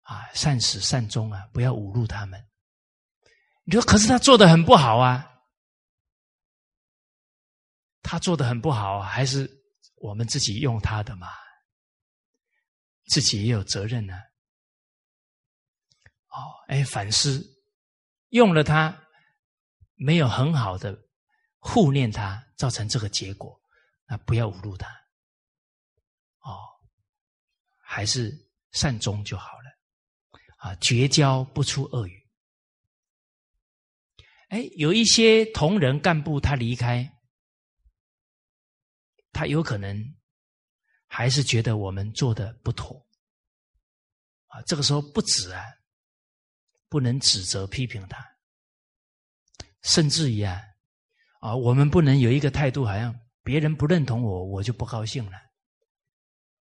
啊，善始善终啊，不要侮辱他们。你说，可是他做的很不好啊，他做的很不好，还是我们自己用他的嘛？自己也有责任呢。哦，哎，反思用了他，没有很好的护念他，造成这个结果，那不要侮辱他。哦，还是善终就好了。啊，绝交不出恶语。哎，有一些同仁干部他离开，他有可能还是觉得我们做的不妥。啊，这个时候不止啊。不能指责批评他，甚至于啊，啊，我们不能有一个态度，好像别人不认同我，我就不高兴了，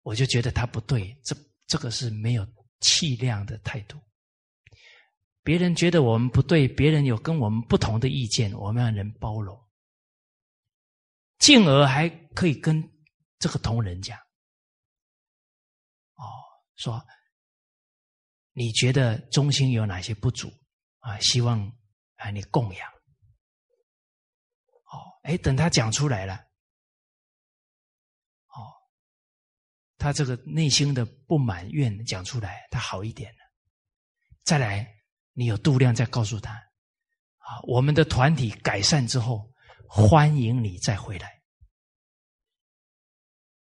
我就觉得他不对，这这个是没有气量的态度。别人觉得我们不对，别人有跟我们不同的意见，我们要能包容，进而还可以跟这个同仁讲，哦，说。你觉得中心有哪些不足啊？希望啊你供养。哎，等他讲出来了，哦，他这个内心的不满愿讲出来，他好一点了。再来，你有度量，再告诉他，啊，我们的团体改善之后，欢迎你再回来。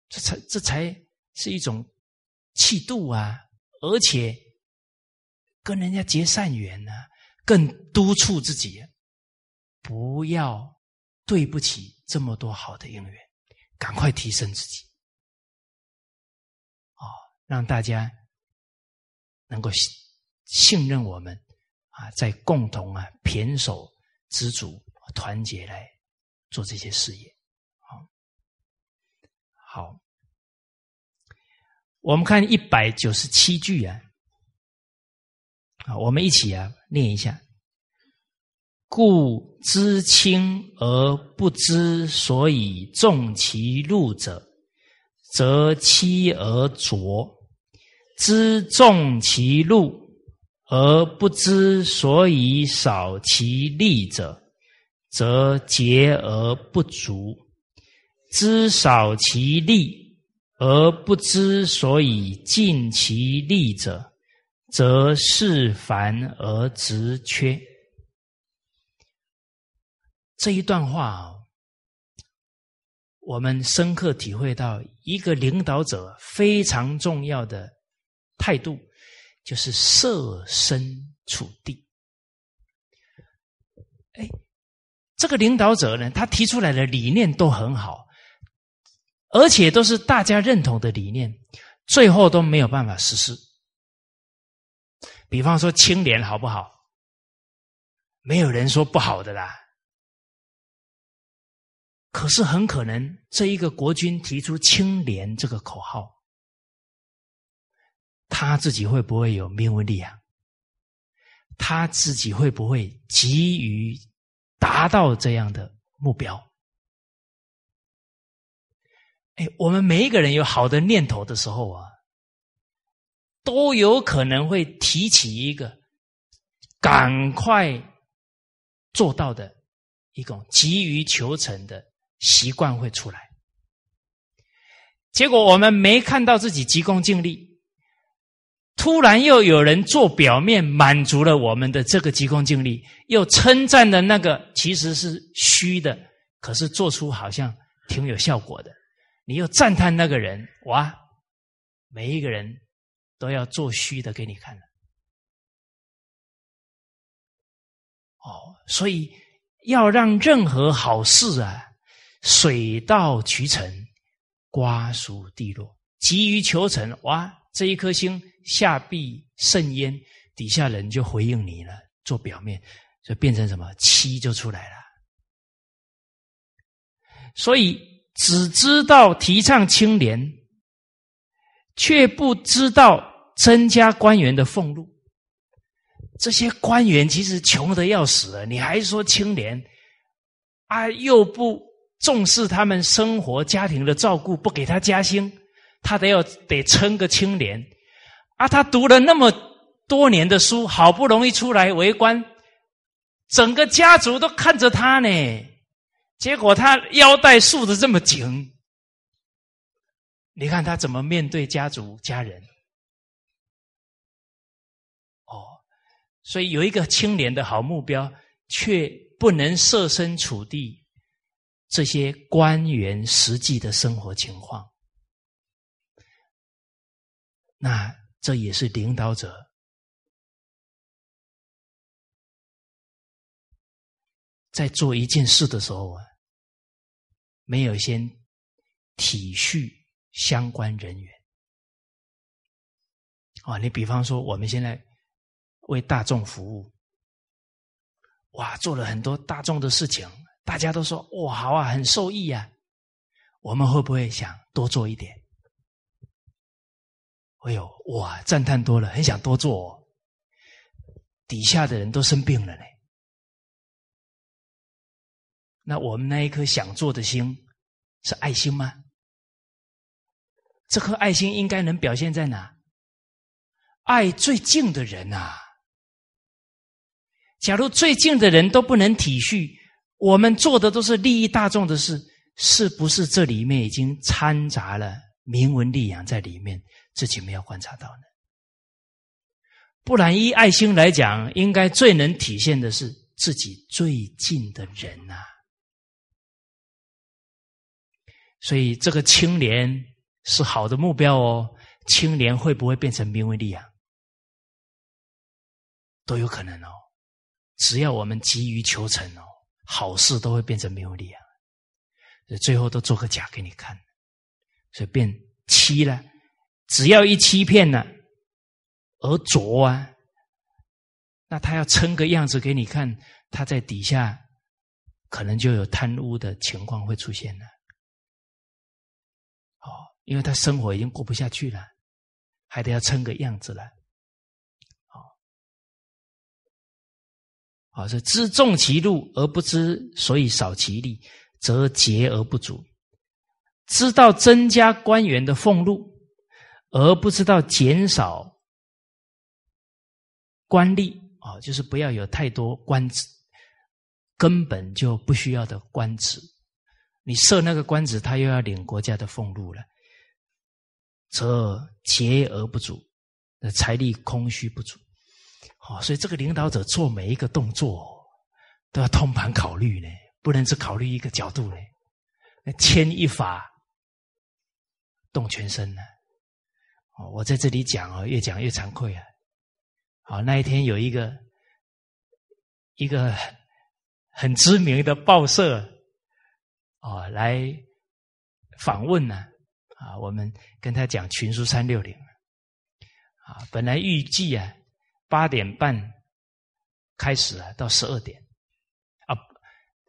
这才这才是一种气度啊，而且。跟人家结善缘呢，更督促自己，不要对不起这么多好的姻缘，赶快提升自己，哦，让大家能够信信任我们啊，在共同啊胼手知足、团结来做这些事业，好，好，我们看一百九十七句啊。啊，我们一起啊念一下。故知轻而不知所以重其禄者，则欺而浊；知重其禄而不知所以少其利者，则节而不足；知少其利而不知所以尽其利者。则事繁而直缺。这一段话，我们深刻体会到一个领导者非常重要的态度，就是设身处地。哎，这个领导者呢，他提出来的理念都很好，而且都是大家认同的理念，最后都没有办法实施。比方说清廉好不好？没有人说不好的啦。可是很可能这一个国君提出清廉这个口号，他自己会不会有命运力啊？他自己会不会急于达到这样的目标？哎，我们每一个人有好的念头的时候啊。都有可能会提起一个赶快做到的一种急于求成的习惯会出来，结果我们没看到自己急功近利，突然又有人做表面满足了我们的这个急功近利，又称赞的那个其实是虚的，可是做出好像挺有效果的，你又赞叹那个人，哇，每一个人。都要做虚的给你看了，哦，所以要让任何好事啊，水到渠成，瓜熟蒂落，急于求成，哇，这一颗星下必甚焉，底下人就回应你了，做表面，就变成什么欺就出来了。所以只知道提倡清廉，却不知道。增加官员的俸禄，这些官员其实穷的要死了，你还说清廉啊？又不重视他们生活家庭的照顾，不给他加薪，他得要得称个清廉啊！他读了那么多年的书，好不容易出来为官，整个家族都看着他呢，结果他腰带束的这么紧，你看他怎么面对家族家人？哦所以有一个清廉的好目标，却不能设身处地这些官员实际的生活情况，那这也是领导者在做一件事的时候啊，没有先体恤相关人员啊。你比方说，我们现在。为大众服务，哇，做了很多大众的事情，大家都说哇好啊，很受益啊。我们会不会想多做一点？哎呦，哇，赞叹多了，很想多做。哦底下的人都生病了呢，那我们那一颗想做的心是爱心吗？这颗爱心应该能表现在哪？爱最近的人呐。假如最近的人都不能体恤，我们做的都是利益大众的事，是不是这里面已经掺杂了名闻利养在里面？自己没有观察到呢？不然，依爱心来讲，应该最能体现的是自己最近的人呐。所以，这个清廉是好的目标哦。清廉会不会变成名闻利养？都有可能哦。只要我们急于求成哦，好事都会变成没有利啊，最后都做个假给你看，所以变欺了。只要一欺骗了，而拙啊，那他要撑个样子给你看，他在底下可能就有贪污的情况会出现了。哦，因为他生活已经过不下去了，还得要撑个样子了。啊，是知重其禄而不知所以少其利，则节而不足；知道增加官员的俸禄，而不知道减少官吏啊，就是不要有太多官职，根本就不需要的官职。你设那个官职，他又要领国家的俸禄了，则节而不足，那财力空虚不足。哦，所以这个领导者做每一个动作都要通盘考虑呢，不能只考虑一个角度呢。牵一发动全身呢。哦，我在这里讲哦，越讲越惭愧啊。好，那一天有一个一个很知名的报社哦来访问呢，啊，我们跟他讲群书三六零啊，本来预计啊。八点半开始啊，到十二点啊，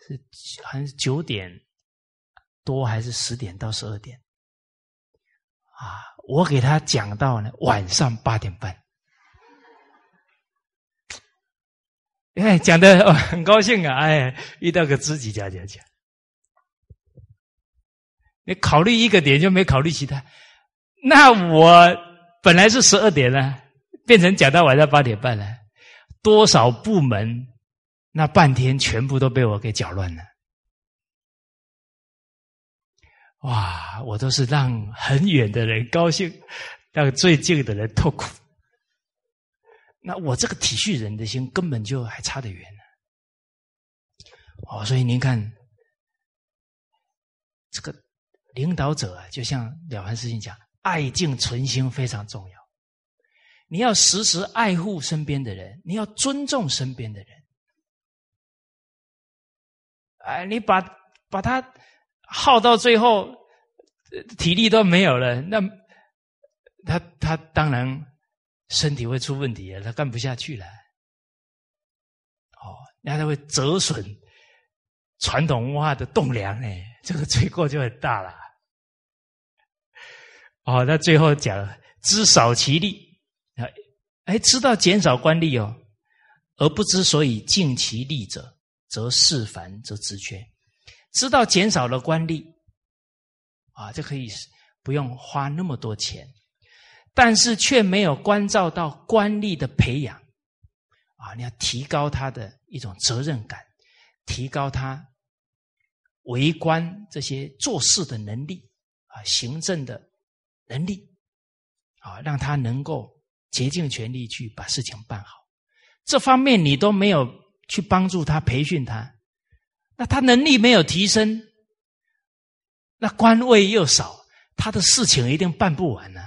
是好像是九点多还是十点到十二点啊？我给他讲到呢晚上八点半，哎，讲的哦很高兴啊！哎，遇到个知己，讲讲讲。你考虑一个点就没考虑其他，那我本来是十二点呢。变成讲到晚上八点半了，多少部门那半天全部都被我给搅乱了。哇！我都是让很远的人高兴，让最近的人痛苦。那我这个体恤人的心根本就还差得远呢。哦，所以您看，这个领导者啊，就像了凡四训讲，爱敬存心非常重要。你要时时爱护身边的人，你要尊重身边的人。哎，你把把他耗到最后，体力都没有了，那他他当然身体会出问题了他干不下去了。哦，那他会折损传统文化的栋梁，哎，这个罪过就很大了。哦，那最后讲知少其力。哎，知道减少官吏哦，而不知所以尽其力者，则事繁则职缺。知道减少了官吏，啊，就可以不用花那么多钱，但是却没有关照到官吏的培养，啊，你要提高他的一种责任感，提高他为官这些做事的能力，啊，行政的能力，啊，让他能够竭尽全力去把事情办好。这方面你都没有去帮助他培训他，那他能力没有提升，那官位又少，他的事情一定办不完呢。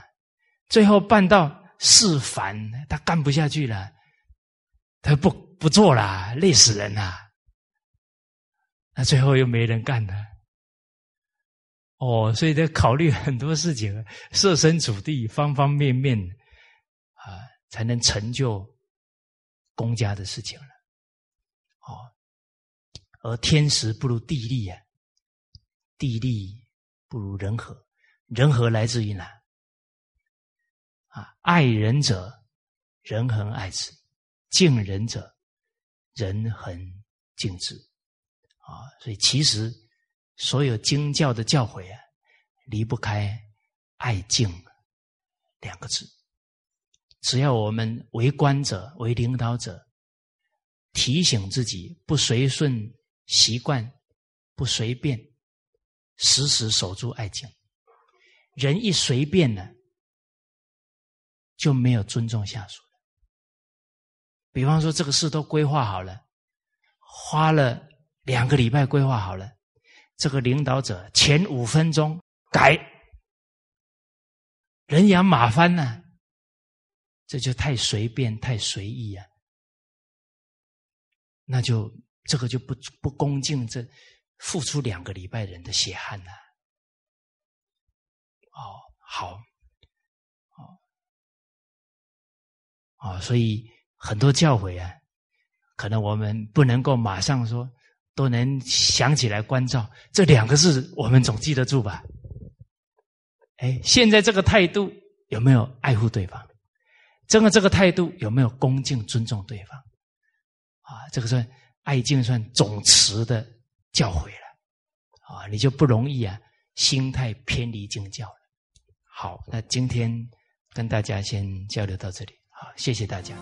最后办到事烦，他干不下去了，他不不做了，累死人了。那最后又没人干了。哦，所以得考虑很多事情，设身处地，方方面面，才能成就。公家的事情了，哦，而天时不如地利啊，地利不如人和，人和来自于哪？啊，爱人者，人恒爱之；敬人者，人恒敬之。啊，所以其实所有经教的教诲啊，离不开爱敬两个字。只要我们为官者、为领导者，提醒自己不随顺习惯，不随便，时时守住爱情。人一随便呢，就没有尊重下属了。比方说，这个事都规划好了，花了两个礼拜规划好了，这个领导者前五分钟改，人仰马翻呢。这就太随便、太随意啊！那就这个就不不恭敬这付出两个礼拜人的血汗呐！哦，好，哦，哦，所以很多教诲啊，可能我们不能够马上说都能想起来关照这两个字，我们总记得住吧？哎，现在这个态度有没有爱护对方？真的这个态度有没有恭敬尊重对方？啊，这个算爱敬算总持的教诲了，啊，你就不容易啊，心态偏离敬教了。好，那今天跟大家先交流到这里，好，谢谢大家。